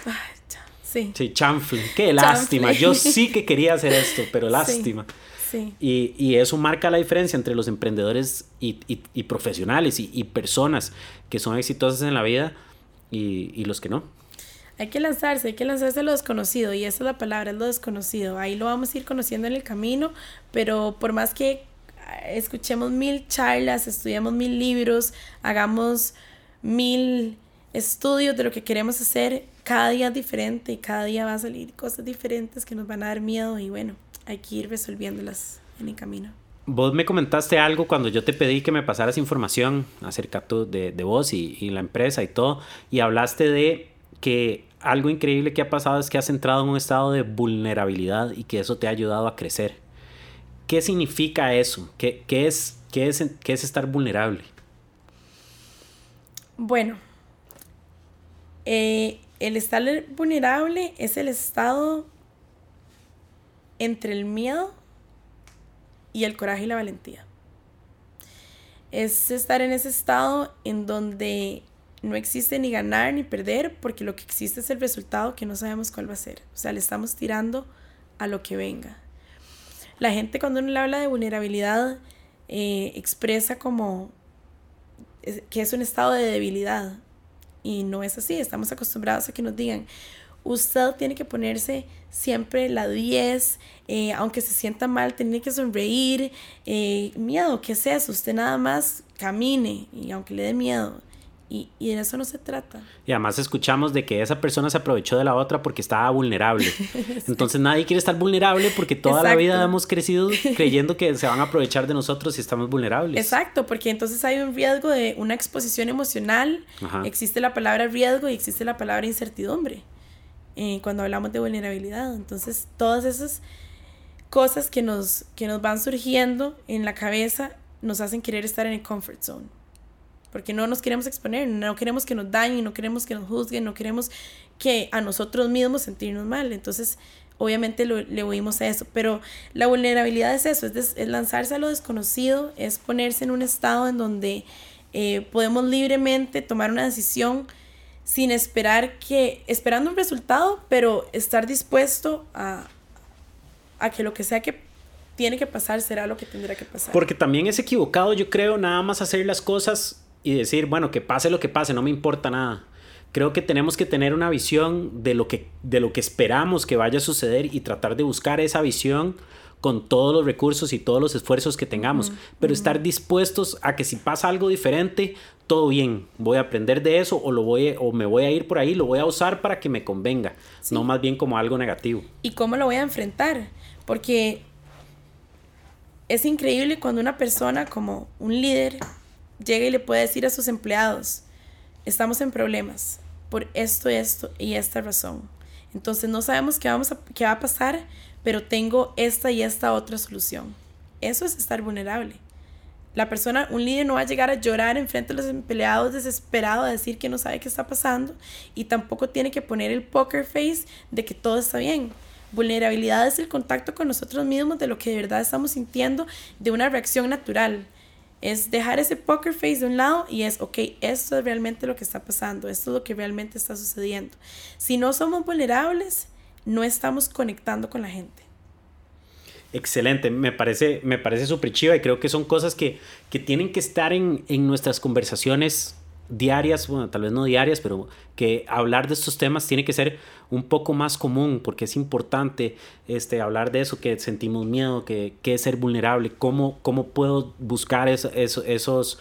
Speaker 2: sí.
Speaker 1: Sí, chanfle, qué lástima. Yo sí que quería hacer esto, pero lástima.
Speaker 2: Sí.
Speaker 1: Y, y, eso marca la diferencia entre los emprendedores y, y, profesionales y, personas que son exitosas en la vida y, los que no.
Speaker 2: Hay que lanzarse, hay que lanzarse a lo desconocido y esa es la palabra, es lo desconocido. Ahí lo vamos a ir conociendo en el camino, pero por más que escuchemos mil charlas, estudiamos mil libros, hagamos mil estudios de lo que queremos hacer, cada día es diferente y cada día va a salir cosas diferentes que nos van a dar miedo y bueno, hay que ir resolviéndolas en el camino.
Speaker 1: Vos me comentaste algo cuando yo te pedí que me pasaras información acerca de, de vos y, y la empresa y todo, y hablaste de que algo increíble que ha pasado es que has entrado en un estado de vulnerabilidad y que eso te ha ayudado a crecer. ¿Qué significa eso? ¿Qué, es, qué, es, ¿Qué es estar vulnerable?
Speaker 2: Bueno, eh, el estar vulnerable es el estado entre el miedo y el coraje y la valentía. Es estar en ese estado en donde no existe ni ganar ni perder, porque lo que existe es el resultado que no sabemos cuál va a ser. O sea, le estamos tirando a lo que venga la gente cuando uno le habla de vulnerabilidad eh, expresa como que es un estado de debilidad. Y no es así, estamos acostumbrados a que nos digan, usted tiene que ponerse siempre la 10, eh, aunque se sienta mal, tiene que sonreír. Eh, miedo, ¿qué es eso? Usted nada más camine y aunque le dé miedo, y, y de eso no se trata.
Speaker 1: Y además escuchamos de que esa persona se aprovechó de la otra porque estaba vulnerable. Entonces nadie quiere estar vulnerable porque toda la vida hemos crecido creyendo que se van a aprovechar de nosotros si estamos vulnerables.
Speaker 2: Exacto, porque entonces hay un riesgo de una exposición emocional, existe la palabra riesgo y existe la palabra incertidumbre eh, cuando hablamos de vulnerabilidad. Entonces todas esas cosas que nos, que nos van surgiendo en la cabeza nos hacen querer estar en el comfort zone porque no nos queremos exponer, no queremos que nos dañen, no queremos que nos juzguen, no queremos que a nosotros mismos sentirnos mal. Entonces, obviamente le oímos a eso, pero la vulnerabilidad es eso, es, lanzarse a lo desconocido, es ponerse en un estado en donde eh, podemos libremente tomar una decisión sin esperar que, esperando un resultado, pero estar dispuesto a, a que lo que sea que tiene que pasar será lo que tendrá que pasar.
Speaker 1: Porque también es equivocado, yo creo, nada más hacer las cosas y decir, bueno, que pase lo que pase, no me importa nada. Creo que tenemos que tener una visión de lo que, de lo que esperamos que vaya a suceder y tratar de buscar esa visión con todos los recursos y todos los esfuerzos que tengamos, pero estar dispuestos a que si pasa algo diferente, todo bien, voy a aprender de eso o lo voy o me voy a ir por ahí, lo voy a usar para que me convenga, no más bien como algo negativo.
Speaker 2: ¿Y cómo lo voy a enfrentar? Porque es increíble cuando una persona como un líder llega y le puede decir a sus empleados, estamos en problemas por esto, esto y esta razón. Entonces no sabemos qué, vamos qué va a pasar, pero tengo esta y esta otra solución. Eso es estar vulnerable. la persona, un líder no va a llegar a llorar en frente de los empleados desesperado a decir que no sabe qué está pasando y tampoco tiene que poner el poker face de que todo está bien. Vulnerabilidad es el contacto con nosotros mismos de lo que de verdad estamos sintiendo, de una reacción natural. Es dejar ese poker face de un lado y es, ok, esto es realmente lo que está pasando, esto es lo que realmente está sucediendo. Si no somos vulnerables, no estamos conectando con la gente.
Speaker 1: Excelente, me parece, me parece súper chiva y creo que son cosas que, que tienen que estar en, en, nuestras conversaciones diarias, bueno, tal vez no diarias, pero que hablar de estos temas tiene que ser un poco más común porque es importante este, hablar de eso, que sentimos miedo, que, que es ser vulnerable, cómo, cómo puedo buscar eso, esos,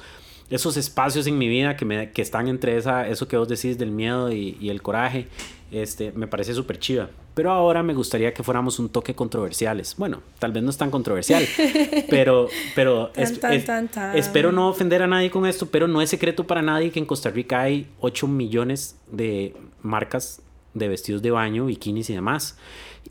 Speaker 1: esos espacios en mi vida que, me, que están entre esa, eso que vos decís del miedo y, y el coraje, este, me parece súper chiva. Pero ahora me gustaría que fuéramos un toque controversiales. Bueno, tal vez no es tan controversial, pero, pero espero no ofender a nadie con esto, pero no es secreto para nadie que en Costa Rica hay 8 millones de marcas de vestidos de baño, bikinis y demás.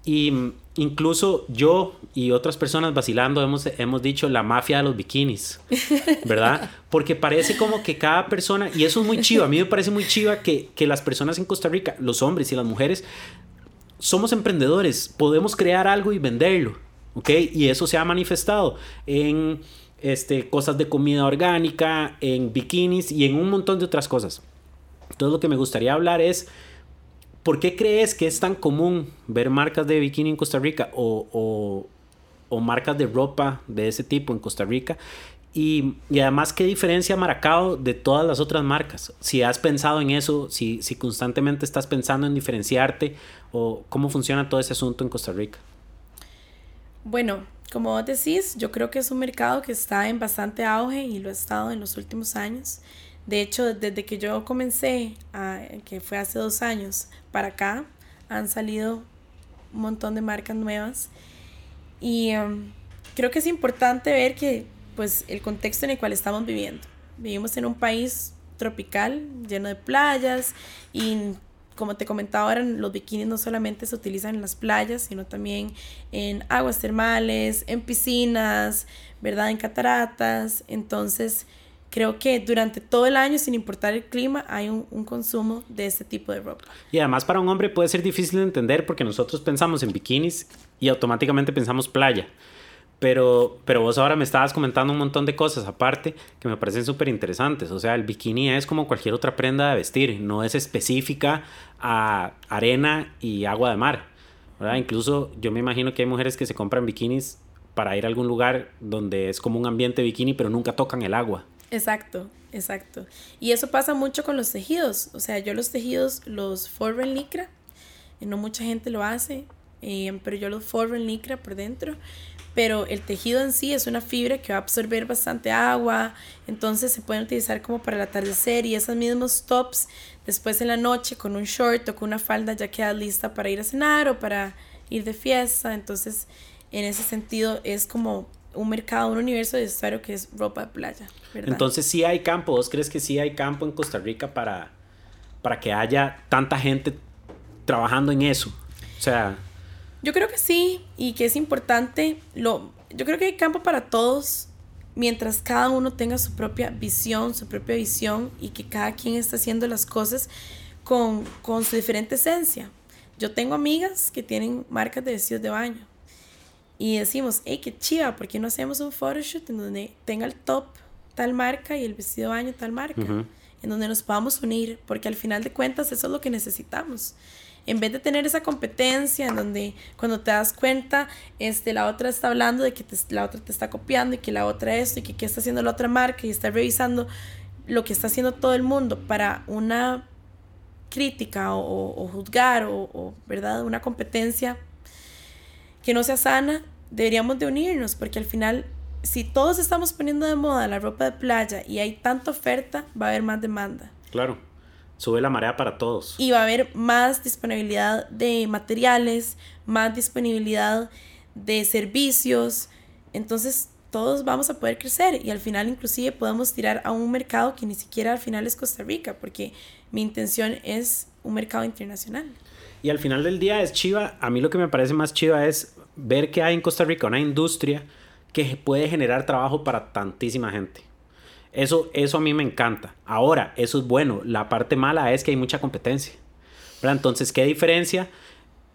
Speaker 1: Y incluso yo y otras personas vacilando hemos, hemos dicho la mafia de los bikinis, ¿verdad? Porque parece como que cada persona, y eso es muy chiva, a mí me parece muy chiva que, que las personas en Costa Rica, los hombres y las mujeres, somos emprendedores, podemos crear algo y venderlo, ¿ok? Y eso se ha manifestado en este, cosas de comida orgánica, en bikinis y en un montón de otras cosas. Entonces lo que me gustaría hablar es, ¿por qué crees que es tan común ver marcas de bikini en Costa Rica o, o, o marcas de ropa de ese tipo en Costa Rica? Y, y, además, ¿qué diferencia Maracao de todas las otras marcas? Si has pensado en eso, si, si constantemente estás pensando en diferenciarte o cómo funciona todo ese asunto en Costa Rica.
Speaker 2: Bueno, como vos decís, yo creo que es un mercado que está en bastante auge y lo ha estado en los últimos años. De hecho, desde que yo comencé, que fue hace dos años, para acá, han salido un montón de marcas nuevas. Y um, creo que es importante ver que pues el contexto en el cual estamos viviendo. Vivimos en un país tropical, lleno de playas y como te comentaba ahora, los bikinis no solamente se utilizan en las playas, sino también en aguas termales, en piscinas, ¿verdad? En cataratas. Entonces, creo que durante todo el año, sin importar el clima, hay un, consumo de este tipo de ropa.
Speaker 1: Y además para un hombre puede ser difícil de entender porque nosotros pensamos en bikinis y automáticamente pensamos playa. Pero, pero vos ahora me estabas comentando un montón de cosas aparte que me parecen súper interesantes. O sea, el bikini es como cualquier otra prenda de vestir, no es específica a arena y agua de mar. ¿verdad? Incluso yo me imagino que hay mujeres que se compran bikinis para ir a algún lugar donde es como un ambiente bikini, pero nunca tocan el agua.
Speaker 2: Exacto, exacto. Y eso pasa mucho con los tejidos. O sea, yo los tejidos los forro en licra. No mucha gente lo hace, eh, pero yo los forro en licra por dentro pero el tejido en sí es una fibra que va a absorber bastante agua, entonces se pueden utilizar como para el atardecer y esos mismos tops después en la noche con un short o con una falda ya quedas lista para ir a cenar o para ir de fiesta, entonces en ese sentido es como un mercado, un universo de vestuario que es ropa de playa.
Speaker 1: Entonces sí hay campo, ¿vos crees que sí hay campo en Costa Rica para, para que haya tanta gente trabajando en eso? O sea...
Speaker 2: Yo creo que sí y que es importante. Lo, yo creo que hay campo para todos mientras cada uno tenga su propia visión, su propia visión y que cada quien está haciendo las cosas con, con su diferente esencia. Yo tengo amigas que tienen marcas de vestidos de baño y decimos, hey, qué chiva, ¿por qué no hacemos un photoshoot en donde tenga el top tal marca y el vestido de baño tal marca? En donde nos podamos unir, porque al final de cuentas eso es lo que necesitamos en vez de tener esa competencia en donde cuando te das cuenta, este, la otra está hablando de que la otra te está copiando y que la otra esto y que qué está haciendo la otra marca y está revisando lo que está haciendo todo el mundo para una crítica o, juzgar o, o, ¿verdad? Una competencia que no sea sana, deberíamos de unirnos porque al final si todos estamos poniendo de moda la ropa de playa y hay tanta oferta, va a haber más demanda.
Speaker 1: Claro sube la marea para todos.
Speaker 2: Y va a haber más disponibilidad de materiales, más disponibilidad de servicios. Entonces todos vamos a poder crecer y al final inclusive podemos tirar a un mercado que ni siquiera al final es Costa Rica, porque mi intención es un mercado internacional.
Speaker 1: Y al final del día es chiva, a mí lo que me parece más chiva es ver que hay en Costa Rica una industria que puede generar trabajo para tantísima gente. Eso, eso a mí me encanta. Ahora, eso es bueno. La parte mala es que hay mucha competencia. Entonces, ¿qué diferencia?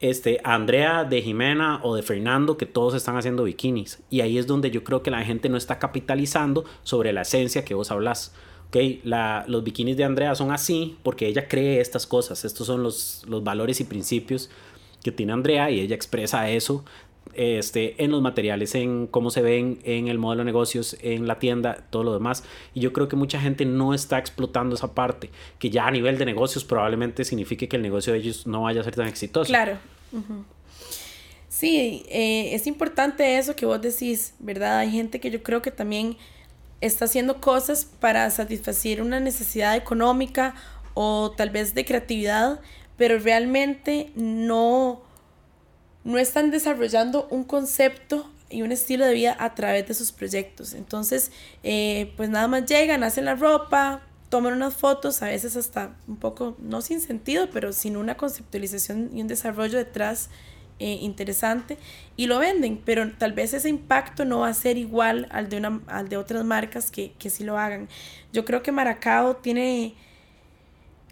Speaker 1: Este, Andrea de Jimena o de Fernando, que todos están haciendo bikinis. Y ahí es donde yo creo que la gente no está capitalizando sobre la esencia que vos hablas. Okay, la, los bikinis de Andrea son así porque ella cree estas cosas. Estos son los, los valores y principios que tiene Andrea y ella expresa eso este, en los materiales, en cómo se ven, en el modelo de negocios, en la tienda, todo lo demás. Y yo creo que mucha gente no está explotando esa parte, que ya a nivel de negocios probablemente signifique que el negocio de ellos no vaya a ser tan exitoso.
Speaker 2: Claro. Sí, eh, es importante eso que vos decís, ¿verdad? Hay gente que yo creo que también está haciendo cosas para satisfacer una necesidad económica o tal vez de creatividad, pero realmente no no están desarrollando un concepto y un estilo de vida a través de sus proyectos. Entonces, eh, pues nada más llegan, hacen la ropa, toman unas fotos, a veces hasta un poco, no sin sentido, pero sin una conceptualización y un desarrollo detrás eh, interesante, y lo venden, pero tal vez ese impacto no va a ser igual al de, una, al de otras marcas que, que sí lo hagan. Yo creo que Maracao tiene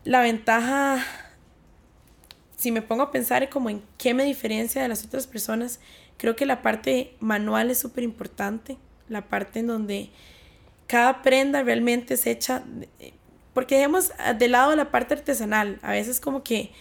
Speaker 2: la ventaja si me pongo a pensar como en qué me diferencia de las otras personas, creo que la parte manual es súper importante, la parte en donde cada prenda realmente se hecha, porque dejemos de lado la parte artesanal, a veces como que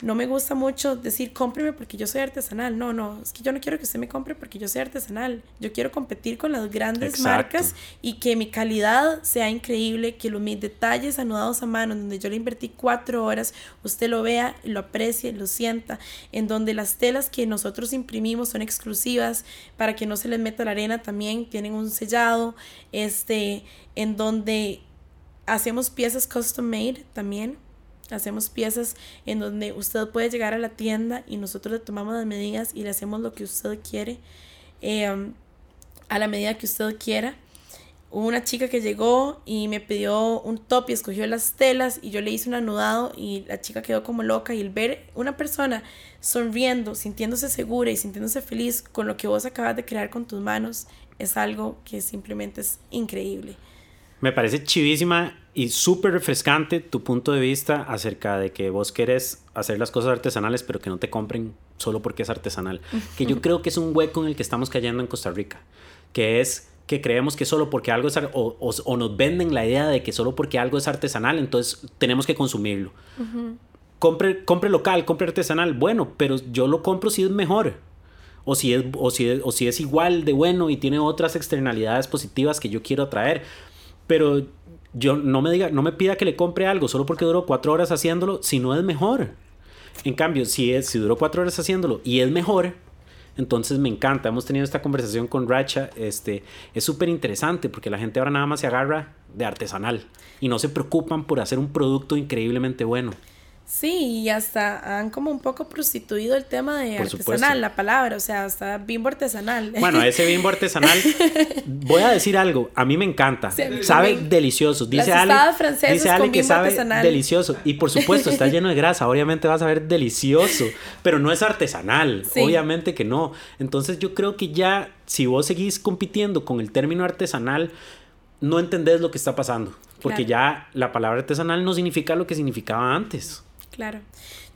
Speaker 2: no me gusta mucho decir cómpreme porque yo soy artesanal. No, no, es que yo no quiero que usted me compre porque yo soy artesanal. Yo quiero competir con las grandes marcas y que mi calidad sea increíble, que los, mis detalles anudados a mano, donde yo le invertí cuatro horas, usted lo vea, lo aprecie, lo sienta, en donde las telas que nosotros imprimimos son exclusivas para que no se les meta la arena también, tienen un sellado, este, en donde hacemos piezas custom made también Hacemos piezas en donde usted puede llegar a la tienda y nosotros le tomamos las medidas y le hacemos lo que usted quiere em, a la medida que usted quiera. Hubo una chica que llegó y me pidió un top y escogió las telas y yo le hice un anudado y la chica quedó como loca y el ver una persona sonriendo, sintiéndose segura y sintiéndose feliz con lo que vos acabas de crear con tus manos es algo que simplemente es increíble.
Speaker 1: Me parece chivísima y súper refrescante tu punto de vista acerca de que vos querés hacer las cosas artesanales, pero que no te compren solo porque es artesanal. Que yo creo que es un hueco en el que estamos cayendo en Costa Rica, que es que creemos que solo porque algo es o, o, nos venden la idea de que solo porque algo es artesanal, entonces tenemos que consumirlo. compre, compre local, compre artesanal, bueno, pero yo lo compro si es mejor. O si es, o si o si es igual de bueno y tiene otras externalidades positivas que yo quiero traer pero yo no me diga, no me pida que le compre algo solo porque duró cuatro horas haciéndolo, si no es mejor. En cambio, si, es, si duró cuatro horas haciéndolo y es mejor, entonces me encanta. Hemos tenido esta conversación con Racha. Este, es súper interesante porque la gente ahora nada más se agarra de artesanal y no se preocupan por hacer un producto increíblemente bueno.
Speaker 2: Sí, y hasta han como un poco prostituido el tema de artesanal, la palabra, o sea, hasta bimbo artesanal.
Speaker 1: Bueno, ese bimbo artesanal, voy a decir algo, a mí me encanta, sabe delicioso, dice Ale, dice Ale que sabe delicioso, y por supuesto está lleno de grasa, obviamente va a saber delicioso, pero no es artesanal, obviamente que no. Entonces yo creo que ya, si vos seguís compitiendo con el término artesanal, no entendés lo que está pasando, porque ya la palabra artesanal no significa lo que significaba antes.
Speaker 2: Claro.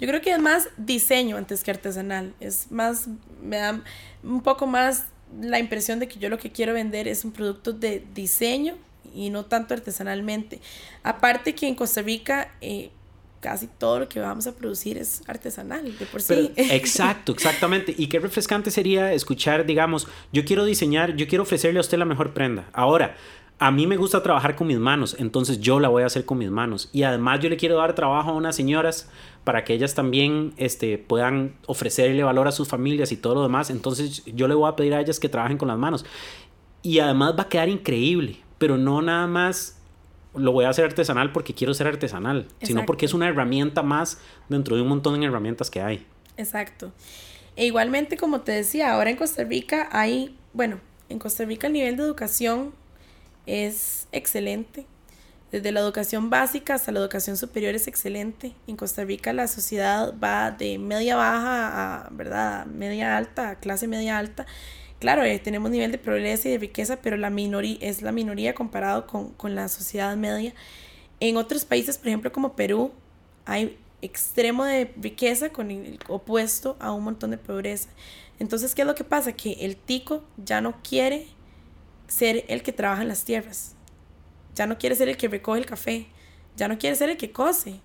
Speaker 2: Yo creo que es más diseño antes que artesanal. Es más, me da un poco más la impresión de que yo lo que quiero vender es un producto de diseño y no tanto artesanalmente. Aparte que en Costa Rica eh, casi todo lo que vamos a producir es artesanal de por sí.
Speaker 1: exacto, exactamente. Y qué refrescante sería escuchar, digamos, yo quiero diseñar, yo quiero ofrecerle a usted la mejor prenda. Ahora, a mí me gusta trabajar con mis manos, entonces yo la voy a hacer con mis manos. Y además yo le quiero dar trabajo a unas señoras para que ellas también este, puedan ofrecerle valor a sus familias y todo lo demás. Entonces yo le voy a pedir a ellas que trabajen con las manos. Y además va a quedar increíble, pero no nada más lo voy a hacer artesanal porque quiero ser artesanal, sino porque es una herramienta más dentro de un montón de herramientas que hay.
Speaker 2: Exacto. E igualmente, como te decía, ahora en Costa Rica hay, bueno, en Costa Rica el nivel de educación es excelente. Desde la educación básica hasta la educación superior es excelente. En Costa Rica la sociedad va de media baja a ¿verdad? media alta, a clase media alta, claro, eh, tenemos nivel de progreso y de riqueza, pero la minoría es la minoría comparado con, con la sociedad media. En otros países, por ejemplo, como Perú, hay extremo de riqueza con el opuesto a un montón de pobreza. Entonces, ¿qué es lo que pasa? Que el tico ya no quiere ser el que trabaja en las tierras, ya no quiere ser el que recoge el café, ya no quiere ser el que cose.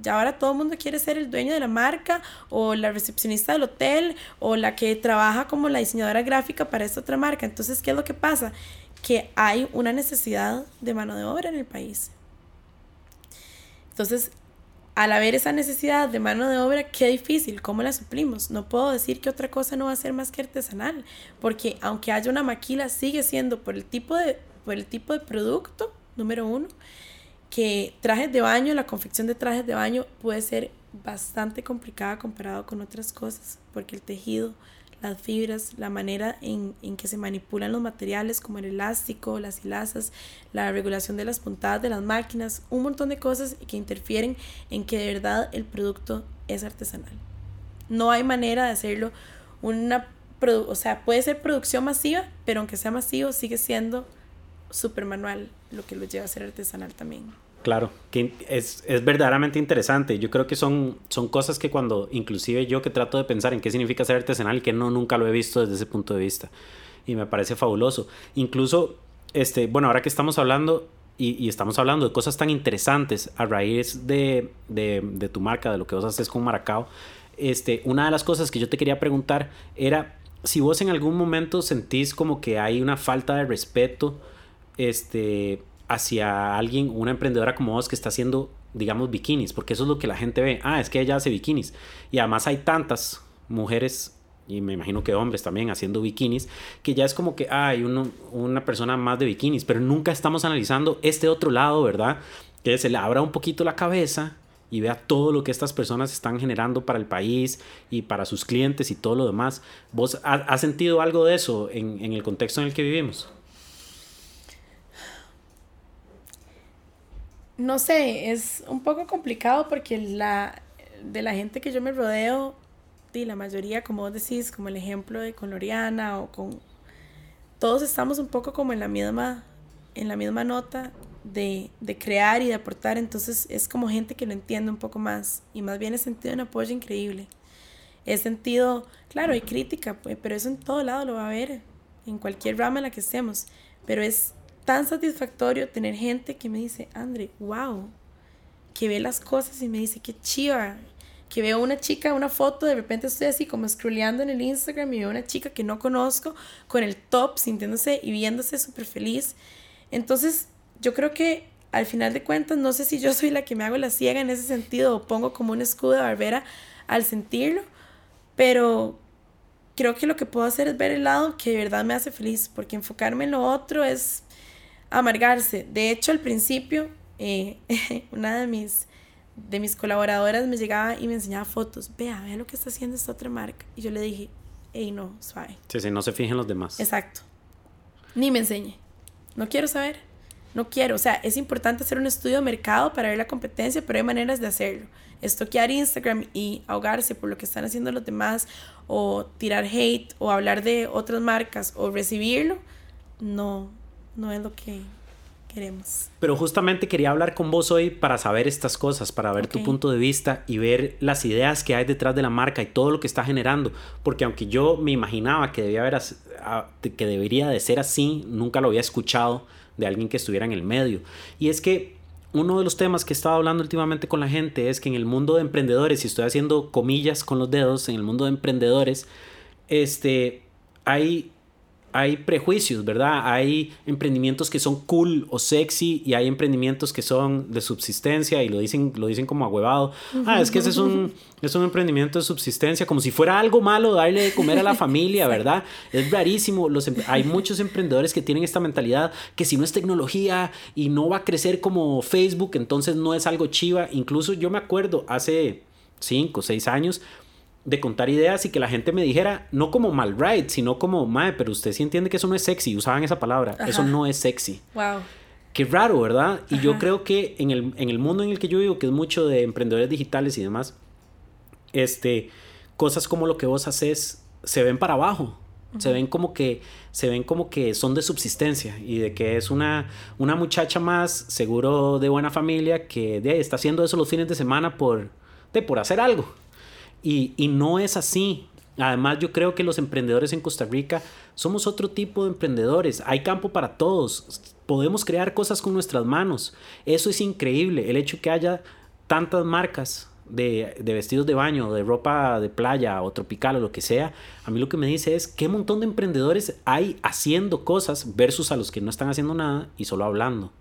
Speaker 2: Ya ahora todo el mundo quiere ser el dueño de la marca o la recepcionista del hotel o la que trabaja como la diseñadora gráfica para esta otra marca. Entonces, ¿qué es lo que pasa? Que hay una necesidad de mano de obra en el país. Entonces, al haber esa necesidad de mano de obra, qué difícil, ¿cómo la suplimos? No puedo decir que otra cosa no va a ser más que artesanal, porque aunque haya una maquila, sigue siendo por el tipo de, por el tipo de producto, número uno, que trajes de baño, la confección de trajes de baño puede ser bastante complicada comparado con otras cosas, porque el tejido, las fibras, la manera en, en, que se manipulan los materiales como el elástico, las hilazas, la regulación de las puntadas de las máquinas, un montón de cosas que interfieren en que de verdad el producto es artesanal. No hay manera de hacerlo una, o sea, puede ser producción masiva, pero aunque sea masivo sigue siendo súper manual, lo que lo lleva a ser artesanal también.
Speaker 1: Claro, que es, es, verdaderamente interesante. Yo creo que son, son cosas que cuando, inclusive yo que trato de pensar en qué significa ser artesanal, que no nunca lo he visto desde ese punto de vista. Y me parece fabuloso. Incluso, este, bueno, ahora que estamos hablando, y, estamos hablando de cosas tan interesantes a raíz de, de, de, tu marca, de lo que vos haces con Maracao, este, una de las cosas que yo te quería preguntar era si vos en algún momento sentís como que hay una falta de respeto, este hacia alguien, una emprendedora como vos que está haciendo, digamos, bikinis, porque eso es lo que la gente ve. Ah, es que ella hace bikinis. Y además hay tantas mujeres, y me imagino que hombres también haciendo bikinis, que ya es como que hay uno, una persona más de bikinis, pero nunca estamos analizando este otro lado, ¿verdad? Que se le abra un poquito la cabeza y vea todo lo que estas personas están generando para el país y para sus clientes y todo lo demás. ¿Vos has sentido algo de eso en, en el contexto en el que vivimos?
Speaker 2: No sé, es un poco complicado porque la, de la gente que yo me rodeo, y la mayoría, como vos decís, como el ejemplo de con Loriana o con... Todos estamos un poco como en la misma, en la misma nota de, de crear y de aportar, entonces es como gente que lo entiende un poco más y más bien he sentido un apoyo increíble. He sentido, claro, hay crítica, pues, pero eso en todo lado lo va a haber, en cualquier rama en la que estemos, pero es tan satisfactorio tener gente que me dice, Andre, wow, que ve las cosas y me dice, qué chiva, que veo una chica, una foto, de repente estoy así como scrolleando en el Instagram y veo una chica que no conozco con el top, sintiéndose y viéndose súper feliz. Entonces, yo creo que al final de cuentas, no sé si yo soy la que me hago la ciega en ese sentido o pongo como un escudo de barbera al sentirlo, pero creo que lo que puedo hacer es ver el lado que de verdad me hace feliz, porque enfocarme en lo otro es amargarse. De hecho, al principio, eh, una de mis, de mis colaboradoras me llegaba y me enseñaba fotos. Vea, vea lo que está haciendo esta otra marca. Y yo le dije, hey, no, suave.
Speaker 1: Sí, sí, no se fijen los demás.
Speaker 2: Exacto. Ni me enseñe. No quiero saber. No quiero. O sea, es importante hacer un estudio de mercado para ver la competencia, pero hay maneras de hacerlo. Estoquear Instagram y ahogarse por lo que están haciendo los demás, o tirar hate, o hablar de otras marcas, o recibirlo, no, no es lo que queremos.
Speaker 1: Pero justamente quería hablar con vos hoy para saber estas cosas, para ver tu punto de vista y ver las ideas que hay detrás de la marca y todo lo que está generando. Porque aunque yo me imaginaba que, debía haber, que debería de ser así, nunca lo había escuchado de alguien que estuviera en el medio. Y es que uno de los temas que he estado hablando últimamente con la gente es que en el mundo de emprendedores, y estoy haciendo comillas con los dedos, en el mundo de emprendedores, este, hay hay prejuicios, ¿verdad? Hay emprendimientos que son cool o sexy y hay emprendimientos que son de subsistencia y lo dicen, lo dicen como ahuevado. Ah, es que ese es un, es un emprendimiento de subsistencia, como si fuera algo malo darle de comer a la familia, ¿verdad? Es rarísimo. Los, hay muchos emprendedores que tienen esta mentalidad que si no es tecnología y no va a crecer como Facebook, entonces no es algo chiva. Incluso yo me acuerdo hace cinco o seis años, de contar ideas y que la gente me dijera, no como mal right, sino como, mae, pero usted sí entiende que eso no es sexy, usaban esa palabra, eso no es sexy.
Speaker 2: Wow.
Speaker 1: Qué raro, ¿verdad? Y yo creo que en el, en el mundo en el que yo vivo, que es mucho de emprendedores digitales y demás, este, cosas como lo que vos haces se ven para abajo. Se ven como que se ven como que son de subsistencia y de que es una, una muchacha más seguro de buena familia que de, está haciendo eso los fines de semana por, de, por hacer algo. Y, y no es así. Además, yo creo que los emprendedores en Costa Rica somos otro tipo de emprendedores. Hay campo para todos. Podemos crear cosas con nuestras manos. Eso es increíble. El hecho que haya tantas marcas de, vestidos de baño, de ropa de playa o tropical o lo que sea, a mí lo que me dice es qué montón de emprendedores hay haciendo cosas versus a los que no están haciendo nada y solo hablando.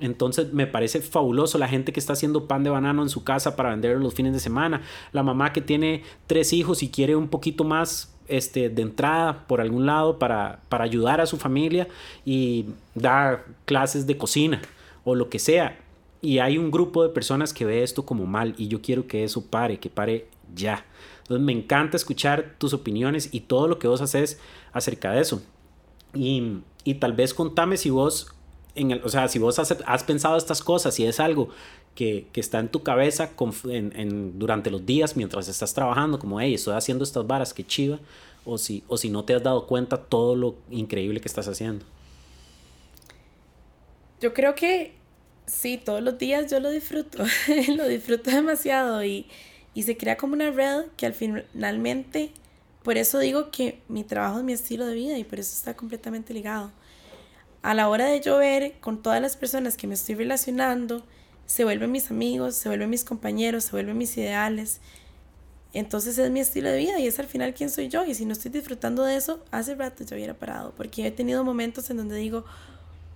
Speaker 1: Entonces me parece fabuloso la gente que está haciendo pan de banano en su casa para vender los fines de semana, la mamá que tiene tres hijos y quiere un poquito más este, de entrada por algún lado para, para ayudar a su familia y dar clases de cocina o lo que sea y hay un grupo de personas que ve esto como mal y yo quiero que eso pare, que pare ya. Entonces me encanta escuchar tus opiniones y todo lo que vos haces acerca de eso. Y, y tal vez contame si vos, en el, o sea, si vos has, pensado estas cosas, si es algo que, que está en tu cabeza en, en, durante los días mientras estás trabajando, como, hey, estoy haciendo estas varas, que chiva, o si, o si no te has dado cuenta todo lo increíble que estás haciendo.
Speaker 2: Yo creo que Sí, todos los días yo lo disfruto, lo disfruto demasiado y, y se crea como una red que al finalmente, por eso digo que mi trabajo es mi estilo de vida y por eso está completamente ligado. A la hora de yo ver con todas las personas que me estoy relacionando, se vuelven mis amigos, se vuelven mis compañeros, se vuelven mis ideales. Entonces es mi estilo de vida y es al final quién soy yo. Y si no estoy disfrutando de eso, hace rato yo hubiera parado. Porque he tenido momentos en donde digo,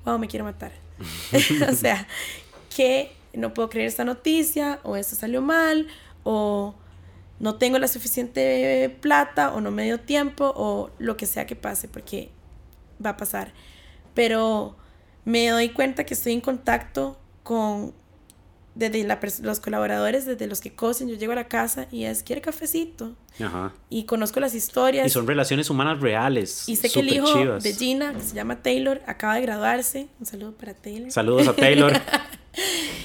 Speaker 2: wow, me quiero matar o sea, que no puedo creer esta noticia, o esto salió mal, o no tengo la suficiente plata, o no me dio tiempo, o lo que sea que pase, porque va a pasar. Pero me doy cuenta que estoy en contacto con desde los colaboradores, desde los que cosen, yo llego a la casa y es, quiere cafecito. Ajá. Y conozco las historias.
Speaker 1: Y son relaciones humanas reales.
Speaker 2: Y sé que el hijo de Gina, que se llama Taylor, acaba de graduarse. Un saludo para Taylor.
Speaker 1: Saludos a Taylor.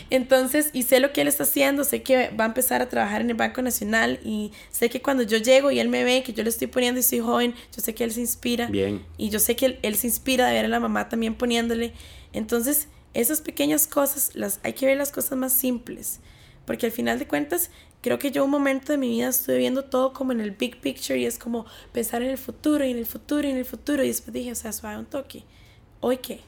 Speaker 2: Entonces, y sé lo que él está haciendo, sé que va a empezar a trabajar en el Banco Nacional y sé que cuando yo llego y él me ve, que yo le estoy poniendo y soy joven, yo sé que él se inspira. Bien. Y yo sé que él, él se inspira de ver a la mamá también poniéndole. Entonces, esas pequeñas cosas, las, hay que ver las cosas más simples, porque al final de cuentas, creo que yo un momento de mi vida estuve viendo todo como en el big picture y es como pensar en el futuro y en el futuro y en el futuro y después dije, o sea, suave un toque, ¿hoy qué?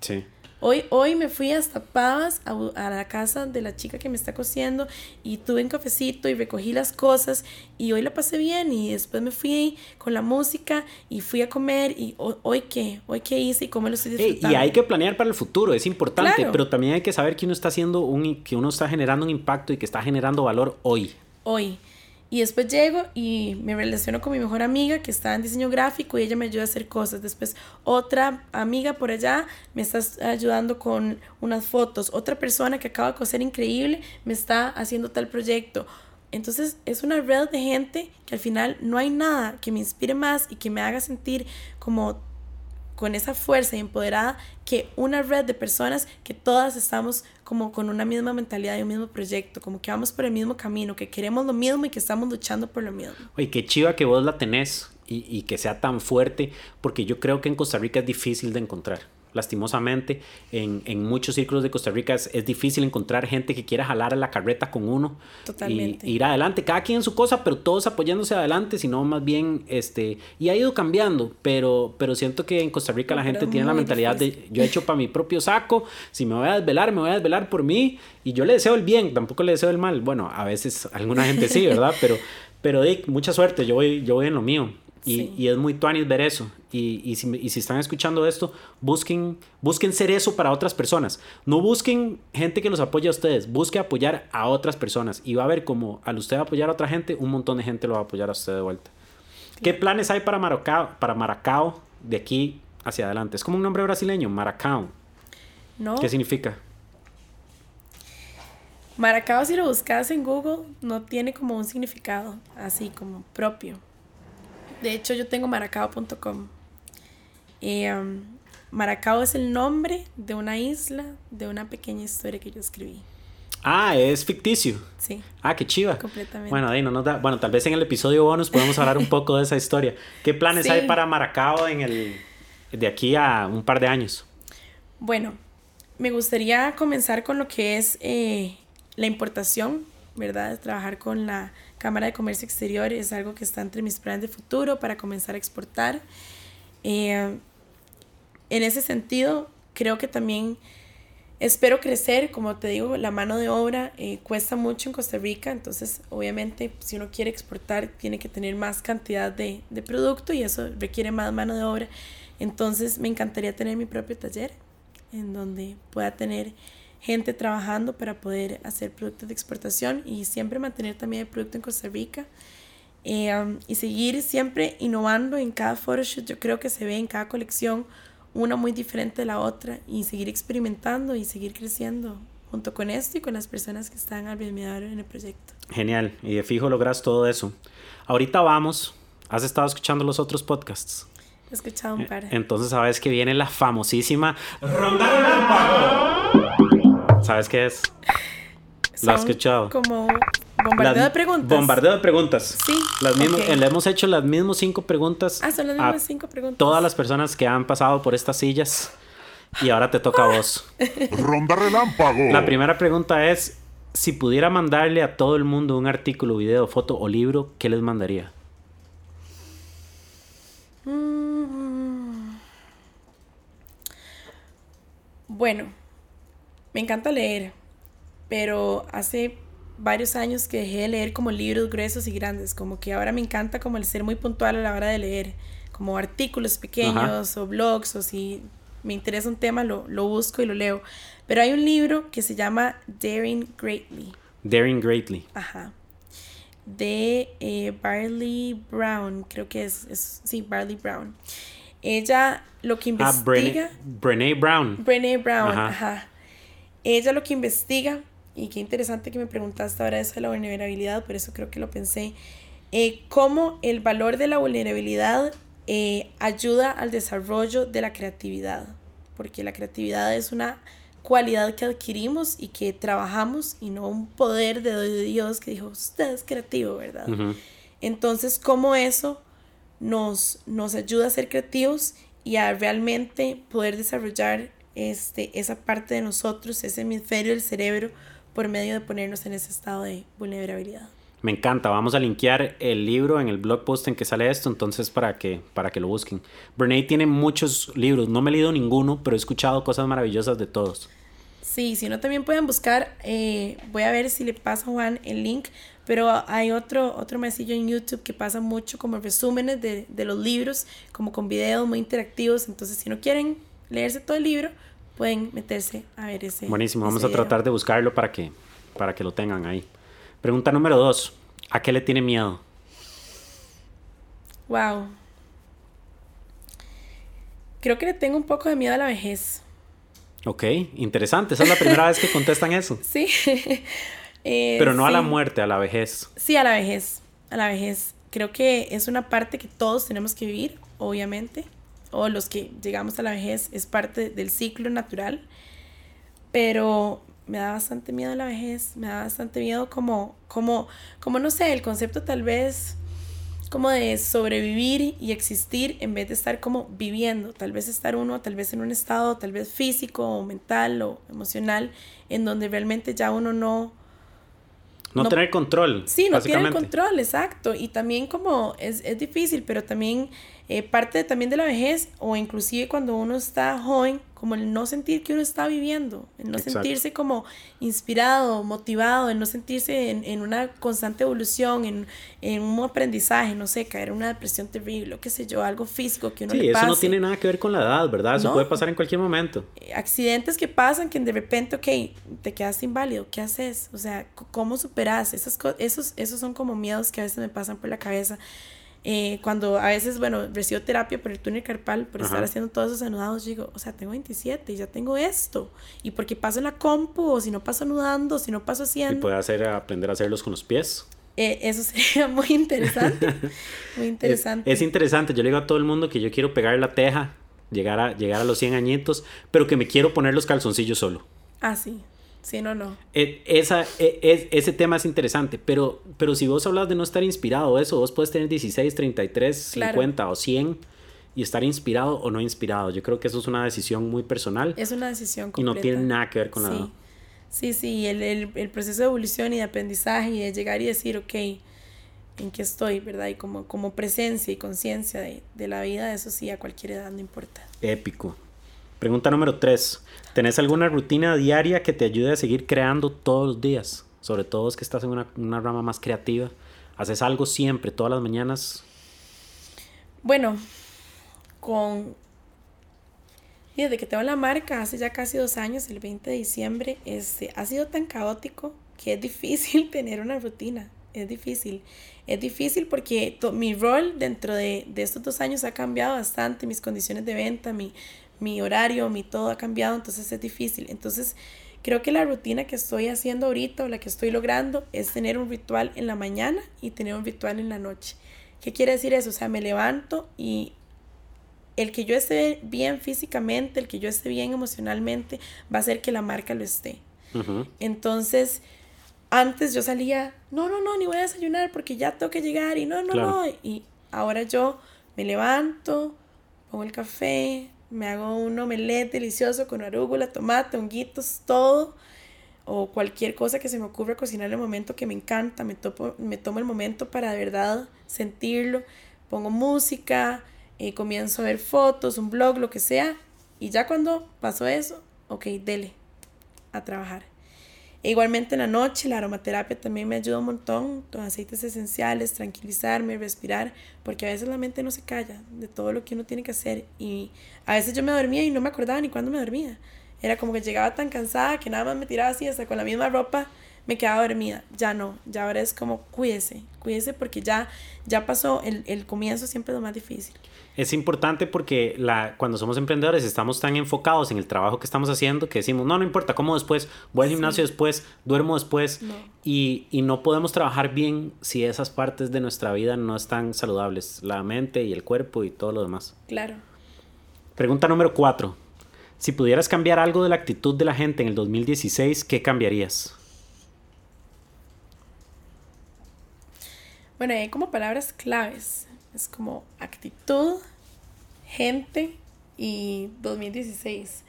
Speaker 2: Sí. Hoy, hoy me fui hasta Pavas a, a, la casa de la chica que me está cosiendo y tuve un cafecito y recogí las cosas y hoy la pasé bien y después me fui con la música y fui a comer y hoy, qué, hoy qué hice y cómo lo estoy disfrutando.
Speaker 1: y hay que planear para el futuro, es importante, pero también hay que saber que uno está haciendo un, que uno está generando un impacto y que está generando valor hoy.
Speaker 2: Hoy. Y después llego y me relaciono con mi mejor amiga que está en diseño gráfico y ella me ayuda a hacer cosas. Después otra amiga por allá me está ayudando con unas fotos. Otra persona que acaba de coser increíble me está haciendo tal proyecto. Entonces es una red de gente que al final no hay nada que me inspire más y que me haga sentir como con esa fuerza y empoderada que una red de personas que todas estamos como con una misma mentalidad y un mismo proyecto, como que vamos por el mismo camino, que queremos lo mismo y que estamos luchando por lo mismo.
Speaker 1: Oye, qué chiva que vos la tenés y, y que sea tan fuerte, porque yo creo que en Costa Rica es difícil de encontrar lastimosamente, en, en, muchos círculos de Costa Rica es, difícil encontrar gente que quiera jalar a la carreta con uno Totalmente. y ir adelante, cada quien en su cosa, pero todos apoyándose adelante, sino más bien, este, y ha ido cambiando, pero, pero siento que en Costa Rica la gente tiene la mentalidad de, yo he hecho para mi propio saco, si me voy a desvelar, me voy a desvelar por mí, y yo le deseo el bien, tampoco le deseo el mal, bueno, a veces alguna gente sí, ¿verdad? Pero, pero Dick, mucha suerte, yo voy, yo voy en lo mío. Y, y, es muy tuanis ver eso. Y, y, si, y, si, están escuchando esto, busquen, busquen ser eso para otras personas. No busquen gente que los apoye a ustedes, busquen apoyar a otras personas. Y va a ver como al usted apoyar a otra gente, un montón de gente lo va a apoyar a usted de vuelta. ¿Qué planes hay para Maracao, para Maracao de aquí hacia adelante? Es como un nombre brasileño, Maracao. No. ¿Qué significa?
Speaker 2: Maracao, si lo buscas en Google, no tiene como un significado así como propio de hecho, yo tengo maracao.com. Um, Maracao es el nombre de una isla, de una pequeña historia que yo escribí.
Speaker 1: Ah, es ficticio.
Speaker 2: Sí.
Speaker 1: Ah, qué chiva.
Speaker 2: Completamente.
Speaker 1: Bueno, ahí no nos da. Bueno, tal vez en el episodio bonus podemos hablar un poco de esa historia. ¿Qué planes
Speaker 2: Sí.
Speaker 1: hay para Maracao en el de aquí a un par de años?
Speaker 2: Bueno, me gustaría comenzar con lo que es eh, la importación, ¿verdad? Trabajar con la Cámara de Comercio Exterior es algo que está entre mis planes de futuro para comenzar a exportar. Eh, en ese sentido, creo que también espero crecer, como te digo, la mano de obra eh, cuesta mucho en Costa Rica, entonces obviamente si uno quiere exportar tiene que tener más cantidad de, de producto y eso requiere más mano de obra. Entonces me encantaría tener mi propio taller en donde pueda tener gente trabajando para poder hacer productos de exportación y siempre mantener también el producto en Costa Rica. Eh, um, y seguir siempre innovando en cada photoshoot. Yo creo que se ve en cada colección una muy diferente de la otra y seguir experimentando y seguir creciendo junto con esto y con las personas que están alrededor en el proyecto.
Speaker 1: Genial. Y de fijo logras todo eso. Ahorita vamos. ¿Has estado escuchando los otros podcasts?
Speaker 2: He escuchado un par.
Speaker 1: Entonces sabes que viene la famosísima Ronda Relámpago. ¿Sabes qué es? ¿Lo has escuchado?
Speaker 2: Como bombardeo
Speaker 1: Las-
Speaker 2: de preguntas.
Speaker 1: Bombardeo de preguntas.
Speaker 2: Sí,
Speaker 1: Las mismas. Le hemos hecho las mismas cinco preguntas.
Speaker 2: Ah, son las
Speaker 1: a
Speaker 2: mismas cinco preguntas.
Speaker 1: Todas las personas que han pasado por estas sillas. Y ahora te toca a vos.
Speaker 3: Ronda relámpago.
Speaker 1: La primera pregunta es: si pudiera mandarle a todo el mundo un artículo, video, foto o libro, ¿qué les mandaría?
Speaker 2: Mm. Bueno, me encanta leer, pero hace varios años que dejé de leer como libros gruesos y grandes, como que ahora me encanta como el ser muy puntual a la hora de leer, como artículos pequeños o blogs o si me interesa un tema lo, lo busco y lo leo. Pero hay un libro que se llama Daring Greatly.
Speaker 1: Daring Greatly.
Speaker 2: Ajá. De eh, Barley Brown, creo que es, es- sí, Barley Brown. Ella lo que
Speaker 1: Ah, Brené,
Speaker 2: investiga.
Speaker 1: Brené Brown.
Speaker 2: Brené Brown,
Speaker 1: Ajá.
Speaker 2: ajá. Ella lo que investiga, y qué interesante que me preguntaste ahora eso de la vulnerabilidad, por eso creo que lo pensé, eh, cómo el valor de la vulnerabilidad eh, ayuda al desarrollo de la creatividad, porque la creatividad es una cualidad que adquirimos y que trabajamos y no un poder de Dios que dijo, usted es creativo, ¿verdad? Entonces, cómo eso nos, nos ayuda a ser creativos y a realmente poder desarrollar este, esa parte de nosotros, ese hemisferio del cerebro, por medio de ponernos en ese estado de vulnerabilidad.
Speaker 1: Me encanta. Vamos a linkear el libro en el blog post en que sale esto, entonces para que, para que lo busquen. Brené tiene muchos libros. No me he leído ninguno, pero he escuchado cosas maravillosas de todos.
Speaker 2: Sí, si no también pueden buscar, eh, voy a ver si le pasa a Juan el link, pero hay otro, otro maecillo en YouTube que pasa mucho como resúmenes de, de los libros, como con videos muy interactivos, entonces si no quieren leerse todo el libro, pueden meterse a ver ese.
Speaker 1: Buenísimo. Vamos a tratar de buscarlo para que, para que lo tengan ahí. Pregunta número dos. ¿A qué le tiene miedo?
Speaker 2: Wow. Creo que le tengo un poco de miedo a la vejez.
Speaker 1: Ok, interesante. Esa es la primera vez que contestan eso.
Speaker 2: Sí. Eh,
Speaker 1: Pero no a la muerte, a la vejez.
Speaker 2: Sí, a la vejez. A la vejez. Creo que es una parte que todos tenemos que vivir, obviamente. O los que llegamos a la vejez es parte del ciclo natural. Pero me da bastante miedo la vejez. Me da bastante miedo como, como, como no sé, el concepto tal vez como de sobrevivir y existir en vez de estar como viviendo. Tal vez estar uno, tal vez en un estado, tal vez físico o mental o emocional, en donde realmente ya uno no,
Speaker 1: No,
Speaker 2: No-
Speaker 1: tener control.
Speaker 2: Sí, no tiene control, exacto. Y también como es, es difícil, pero también eh, parte también de la vejez o inclusive cuando uno está joven, como el no sentir que uno está viviendo, el no
Speaker 1: Exacto.
Speaker 2: sentirse como inspirado, motivado, el no sentirse en, en una constante evolución, en, en un aprendizaje, no sé, caer en una depresión terrible, o qué sé yo, algo físico que uno
Speaker 1: Sí,
Speaker 2: le
Speaker 1: eso no tiene nada que ver con la edad, ¿verdad? Eso
Speaker 2: No.
Speaker 1: puede pasar en cualquier momento.
Speaker 2: Eh, accidentes que pasan que de repente, ok, te quedaste inválido, ¿qué haces? O sea, ¿cómo superas? Esas esos, esos son como miedos que a veces me pasan por la cabeza. Eh, cuando a veces, bueno, recibo terapia por el túnel carpal, por estar haciendo todos esos anudados, digo, o sea, tengo 27 y ya tengo esto. ¿Y porque paso en la compu? O si no paso anudando, si no paso
Speaker 1: Y
Speaker 2: haciendo.
Speaker 1: puede hacer, aprender a hacerlos con los pies.
Speaker 2: Eh, eso sería muy interesante. muy
Speaker 1: Es,
Speaker 2: interesante.
Speaker 1: es interesante. Yo le digo a todo el mundo que yo quiero pegar la teja, llegar a, llegar a los 100 añitos, pero que me quiero poner los calzoncillos solo.
Speaker 2: Ah, sí. Si no, no.
Speaker 1: Eh, esa, eh, es, ese tema es interesante, pero, pero si vos hablas de no estar inspirado, eso, vos puedes tener 16, 33, 50 o 100 y estar inspirado o no inspirado. Yo creo que eso es una decisión muy personal.
Speaker 2: Es una decisión
Speaker 1: completa. Y no tiene nada que ver con
Speaker 2: sí.
Speaker 1: la...
Speaker 2: Sí, sí, el, el, el, proceso de evolución y de aprendizaje y de llegar y decir, ok, ¿en qué estoy? ¿Verdad? Y como, como presencia y conciencia de, de la vida, eso sí, a cualquier edad no importa.
Speaker 1: Épico. Pregunta número 3. ¿Tenés alguna rutina diaria que te ayude a seguir creando todos los días? Sobre todo es que estás en una, una rama más creativa. ¿Haces algo siempre, todas las mañanas?
Speaker 2: Bueno, con... Desde que tengo la marca, hace ya casi dos años, el 20 de diciembre, este, ha sido tan caótico que es difícil tener una rutina. Es difícil. Es difícil porque mi rol dentro de, de, estos dos años ha cambiado bastante, mis condiciones de venta, mi, mi horario, mi todo ha cambiado, entonces es difícil. Entonces, creo que la rutina que estoy haciendo ahorita o la que estoy logrando es tener un ritual en la mañana y tener un ritual en la noche. ¿Qué quiere decir eso? O sea, me levanto y el que yo esté bien físicamente, el que yo esté bien emocionalmente, va a hacer que la marca lo esté. Entonces, antes yo salía, no, no, no, ni voy a desayunar porque ya tengo que llegar y no, no, no. Y ahora yo me levanto, pongo el café, me hago un omelette delicioso con arúgula, tomate, honguitos, todo. O cualquier cosa que se me ocurra cocinar en el momento que me encanta. Me, topo, me tomo el momento para de verdad sentirlo. Pongo música, eh, comienzo a ver fotos, un blog, lo que sea. Y ya cuando pasó eso, ok, dele a trabajar. Igualmente en la noche la aromaterapia también me ayuda un montón, los aceites esenciales, tranquilizarme, respirar, porque a veces la mente no se calla de todo lo que uno tiene que hacer y a veces yo me dormía y no me acordaba ni cuándo me dormía. Era como que llegaba tan cansada que nada más me tiraba así, hasta con la misma ropa me quedaba dormida. Ya no, ya ahora es como cuídese, cuídese porque ya, ya pasó, el, el comienzo siempre es lo más difícil
Speaker 1: es importante porque la, cuando somos emprendedores estamos tan enfocados en el trabajo que estamos haciendo que decimos, no, no importa, como después, voy al gimnasio después, duermo después Y, y, no podemos trabajar bien si esas partes de nuestra vida no están saludables, la mente y el cuerpo y todo lo demás.
Speaker 2: Claro.
Speaker 1: Pregunta número cuatro. Si pudieras cambiar algo de la actitud de la gente en el 2016, ¿qué cambiarías?
Speaker 2: Bueno, hay como palabras claves. Es como actitud, gente y 2016.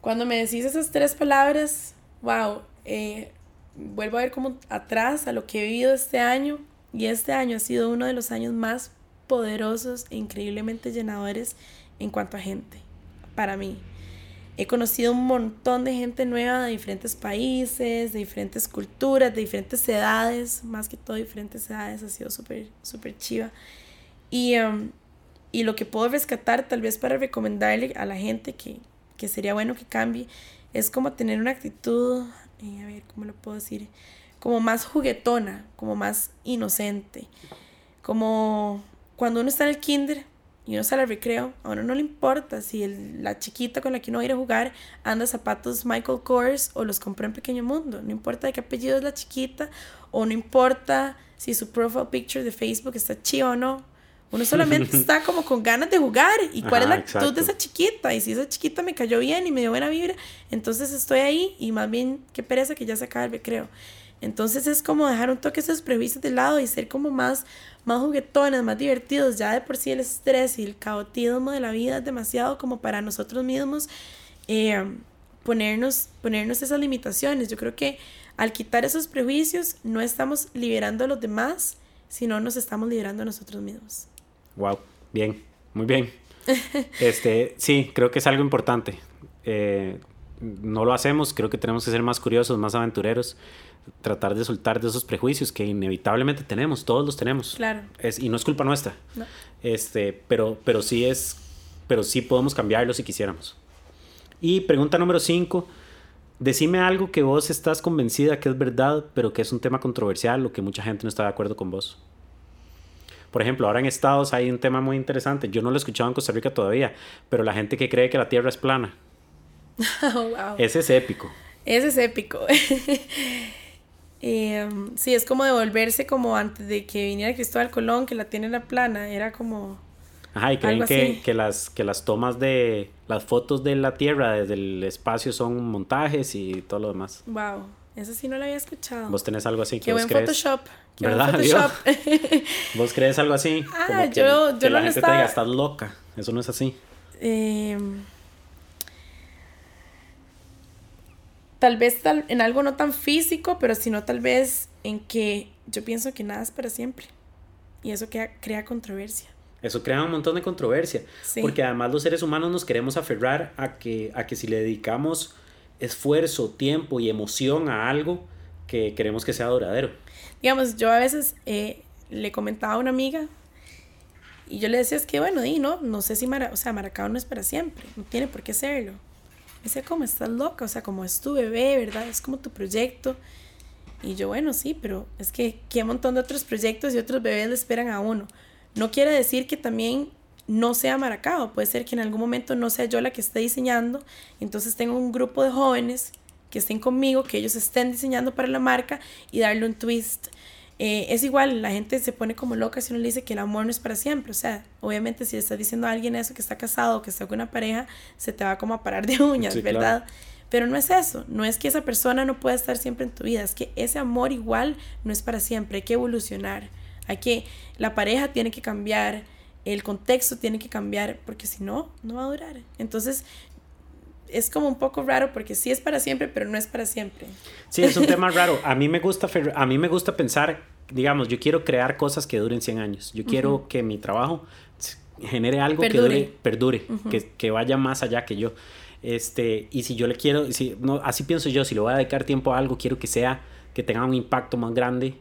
Speaker 2: Cuando me decís esas tres palabras, wow, eh, vuelvo a ver como atrás a lo que he vivido este año y este año ha sido uno de los años más poderosos e increíblemente llenadores en cuanto a gente, para mí. He conocido un montón de gente nueva de diferentes países, de diferentes culturas, de diferentes edades, más que todo diferentes edades, ha sido súper, súper chiva. Y, um, y lo que puedo rescatar tal vez para recomendarle a la gente que, que sería bueno que cambie, es como tener una actitud, eh, a ver, ¿cómo lo puedo decir? Como más juguetona, como más inocente. Como cuando uno está en el kinder, y uno sale al recreo, a uno no le importa si el, la chiquita con la que uno va a ir a jugar anda zapatos Michael Kors o los compró en Pequeño Mundo. No importa de qué apellido es la chiquita o no importa si su profile picture de Facebook está chido o no. Uno solamente está como con ganas de jugar y cuál es la actitud de esa chiquita. Y si esa chiquita me cayó bien y me dio buena vibra, entonces estoy ahí y más bien qué pereza que ya se acaba el recreo. Entonces es como dejar un toque esos prejuicios de lado y ser como más más juguetones, más divertidos. Ya de por sí el estrés y el caotismo de la vida es demasiado como para nosotros mismos eh, ponernos, ponernos esas limitaciones. Yo creo que al quitar esos prejuicios no estamos liberando a los demás, sino nos estamos liberando a nosotros mismos.
Speaker 1: Wow, bien, muy bien. Este, sí, creo que es algo importante. Eh, no lo hacemos, creo que tenemos que ser más curiosos, más aventureros tratar de soltar de esos prejuicios que inevitablemente tenemos, todos los tenemos.
Speaker 2: Claro.
Speaker 1: Es, y no es culpa nuestra. Este, pero, pero sí es, pero sí podemos cambiarlo si quisiéramos. Y pregunta número 5. Decime algo que vos estás convencida que es verdad, pero que es un tema controversial o que mucha gente no está de acuerdo con vos. Por ejemplo, ahora en Estados hay un tema muy interesante. Yo no lo he escuchado en Costa Rica todavía, pero la gente que cree que la Tierra es plana.
Speaker 2: wow.
Speaker 1: Ese es épico.
Speaker 2: Ese es épico. Eh, sí, es como devolverse como antes de que viniera Cristóbal Colón, que la tiene la plana, era como...
Speaker 1: Ajá, y creen que, que las, que las tomas de las fotos de la Tierra desde el espacio son montajes y todo lo demás.
Speaker 2: Wow, eso sí no lo había escuchado.
Speaker 1: ¿Vos tenés algo así? que
Speaker 2: Qué
Speaker 1: vos
Speaker 2: buen
Speaker 1: crees?
Speaker 2: Photoshop. Qué buen
Speaker 1: ¿Verdad?
Speaker 2: Photoshop.
Speaker 1: ¿Vos crees algo así?
Speaker 2: Ah,
Speaker 1: Como que,
Speaker 2: yo- yo
Speaker 1: que la
Speaker 2: no lo
Speaker 1: gente te diga, estás loca. Eso no es así.
Speaker 2: Em, tal vez tal, en algo no tan físico, pero sino tal vez en que yo pienso que nada es para siempre. Y eso crea, crea controversia.
Speaker 1: Eso crea un montón de controversia.
Speaker 2: Sí.
Speaker 1: Porque además los seres humanos nos queremos aferrar a que, a que si le dedicamos esfuerzo, tiempo y emoción a algo, que queremos que sea duradero.
Speaker 2: Digamos, yo a veces eh, le comentaba a una amiga y yo le decía, es que bueno, y no, no sé si Mara, o sea, Maracao no es para siempre, no tiene por qué serlo. Me decía, como estás loca, o sea, como es tu bebé, ¿verdad? Es como tu proyecto. Y yo, bueno, sí, pero es que qué montón de otros proyectos y otros bebés le esperan a uno. No quiere decir que también no sea Maracao, puede ser que en algún momento no sea yo la que esté diseñando, entonces tengo un grupo de jóvenes que estén conmigo, que ellos estén diseñando para la marca y darle un twist. Eh, es igual, la gente se pone como loca si uno le dice que el amor no es para siempre. O sea, obviamente si le estás diciendo a alguien eso, que está casado, que está con una pareja, se te va como a parar de uñas,
Speaker 1: Sí, claro.
Speaker 2: ¿verdad? Pero no es eso, no es que esa persona no pueda estar siempre en tu vida, es que ese amor igual no es para siempre, hay que evolucionar, hay que, la pareja tiene que cambiar, el contexto tiene que cambiar, porque si no, no va a durar. Entonces, es como un poco raro porque sí es para siempre, pero no es para siempre.
Speaker 1: Sí, es un tema raro. A mí me gusta, a mí me gusta pensar, digamos, yo quiero crear cosas que duren 100 años. Yo quiero que mi trabajo genere algo que
Speaker 2: Perdure.
Speaker 1: dure, perdure, que, que vaya más allá que yo. Este, y si yo le quiero, si, no, así pienso yo, si le voy a dedicar tiempo a algo, quiero que sea, que tenga un impacto más grande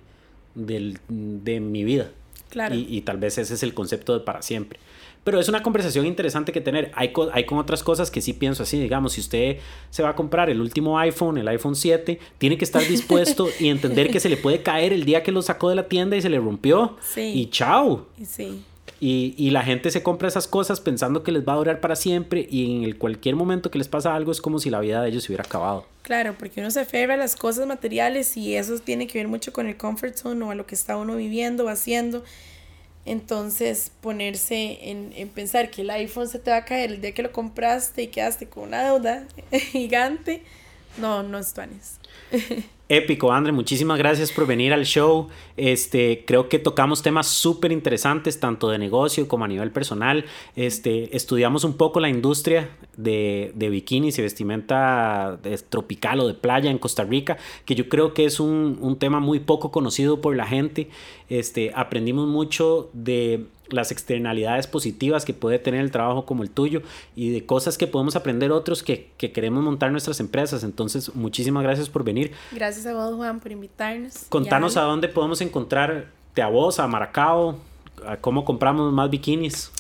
Speaker 1: del, de mi vida.
Speaker 2: Claro.
Speaker 1: Y, y tal vez ese es el concepto de para siempre. Pero es una conversación interesante que tener. Hay, co- hay con otras cosas que sí pienso así. Digamos, si usted se va a comprar el último iPhone, el iPhone 7, tiene que estar dispuesto y entender que se le puede caer el día que lo sacó de la tienda y se le rompió.
Speaker 2: Sí.
Speaker 1: Y chao.
Speaker 2: Y sí,
Speaker 1: Y, y la gente se compra esas cosas pensando que les va a durar para siempre y en el cualquier momento que les pasa algo es como si la vida de ellos se hubiera acabado.
Speaker 2: claro, porque uno se aferra a las cosas materiales y eso tiene que ver mucho con el comfort zone o a lo que está uno viviendo o haciendo. Entonces, ponerse en, en pensar que el iPhone se te va a caer el día que lo compraste y quedaste con una deuda gigante, no, no es tuanes.
Speaker 1: Épico, André, muchísimas gracias por venir al show. Este, creo que tocamos temas súper interesantes, tanto de negocio como a nivel personal. Este, estudiamos un poco la industria de, de bikinis y vestimenta tropical o de playa en Costa Rica, que yo creo que es un, un tema muy poco conocido por la gente. Este, aprendimos mucho de las externalidades positivas que puede tener el trabajo como el tuyo y de cosas que podemos aprender otros que, que queremos montar nuestras empresas. Entonces, muchísimas gracias por venir.
Speaker 2: Gracias a vos, Juan, por invitarnos.
Speaker 1: Contanos a dónde podemos encontrarte a vos, a Maracao, a cómo compramos más bikinis.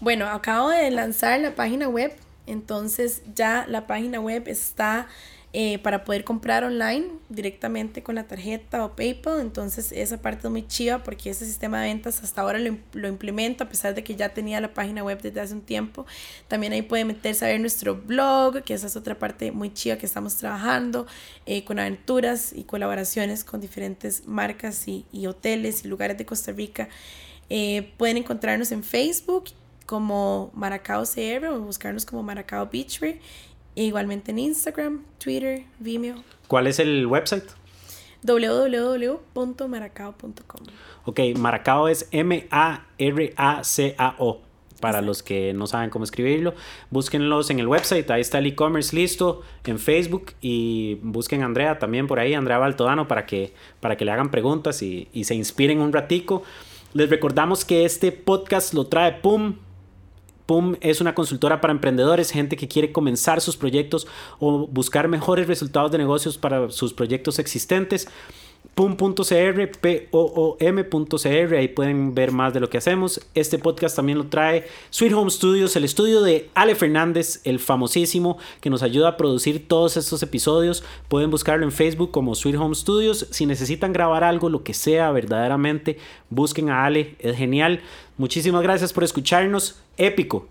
Speaker 2: Bueno, acabo de lanzar la página web, entonces ya la página web está eh, para poder comprar online directamente con la tarjeta o PayPal, entonces esa parte es muy chiva porque ese sistema de ventas hasta ahora lo, lo implemento a pesar de que ya tenía la página web desde hace un tiempo. También ahí pueden meterse a ver nuestro blog, que esa es otra parte muy chiva que estamos trabajando eh, con aventuras y colaboraciones con diferentes marcas y, y hoteles y lugares de Costa Rica. Eh, pueden encontrarnos en Facebook como Maracao CR o buscarnos como Maracao Beachwear. E igualmente en Instagram, Twitter, Vimeo,
Speaker 1: ¿Cuál es el website?
Speaker 2: www.maracao.com.
Speaker 1: Ok, Maracao es M-A-R-A-C-A-O. Para los que no saben cómo escribirlo, búsquenlos en el website, ahí está el e-commerce listo, en Facebook y busquen a Andrea también por ahí, Andrea Baltodano, para que, para que le hagan preguntas y, y se inspiren un ratico. Les recordamos que este podcast lo trae PUM, PUM es una consultora para emprendedores, gente que quiere comenzar sus proyectos o buscar mejores resultados de negocios para sus proyectos existentes. PUM.cr, P-O-O-M.cr, ahí pueden ver más de lo que hacemos. Este podcast también lo trae Sweet Home Studios, el estudio de Ale Fernández, el famosísimo, que nos ayuda a producir todos estos episodios. Pueden buscarlo en Facebook como Sweet Home Studios. Si necesitan grabar algo, lo que sea, verdaderamente, busquen a Ale, es genial. Muchísimas gracias por escucharnos. Épico.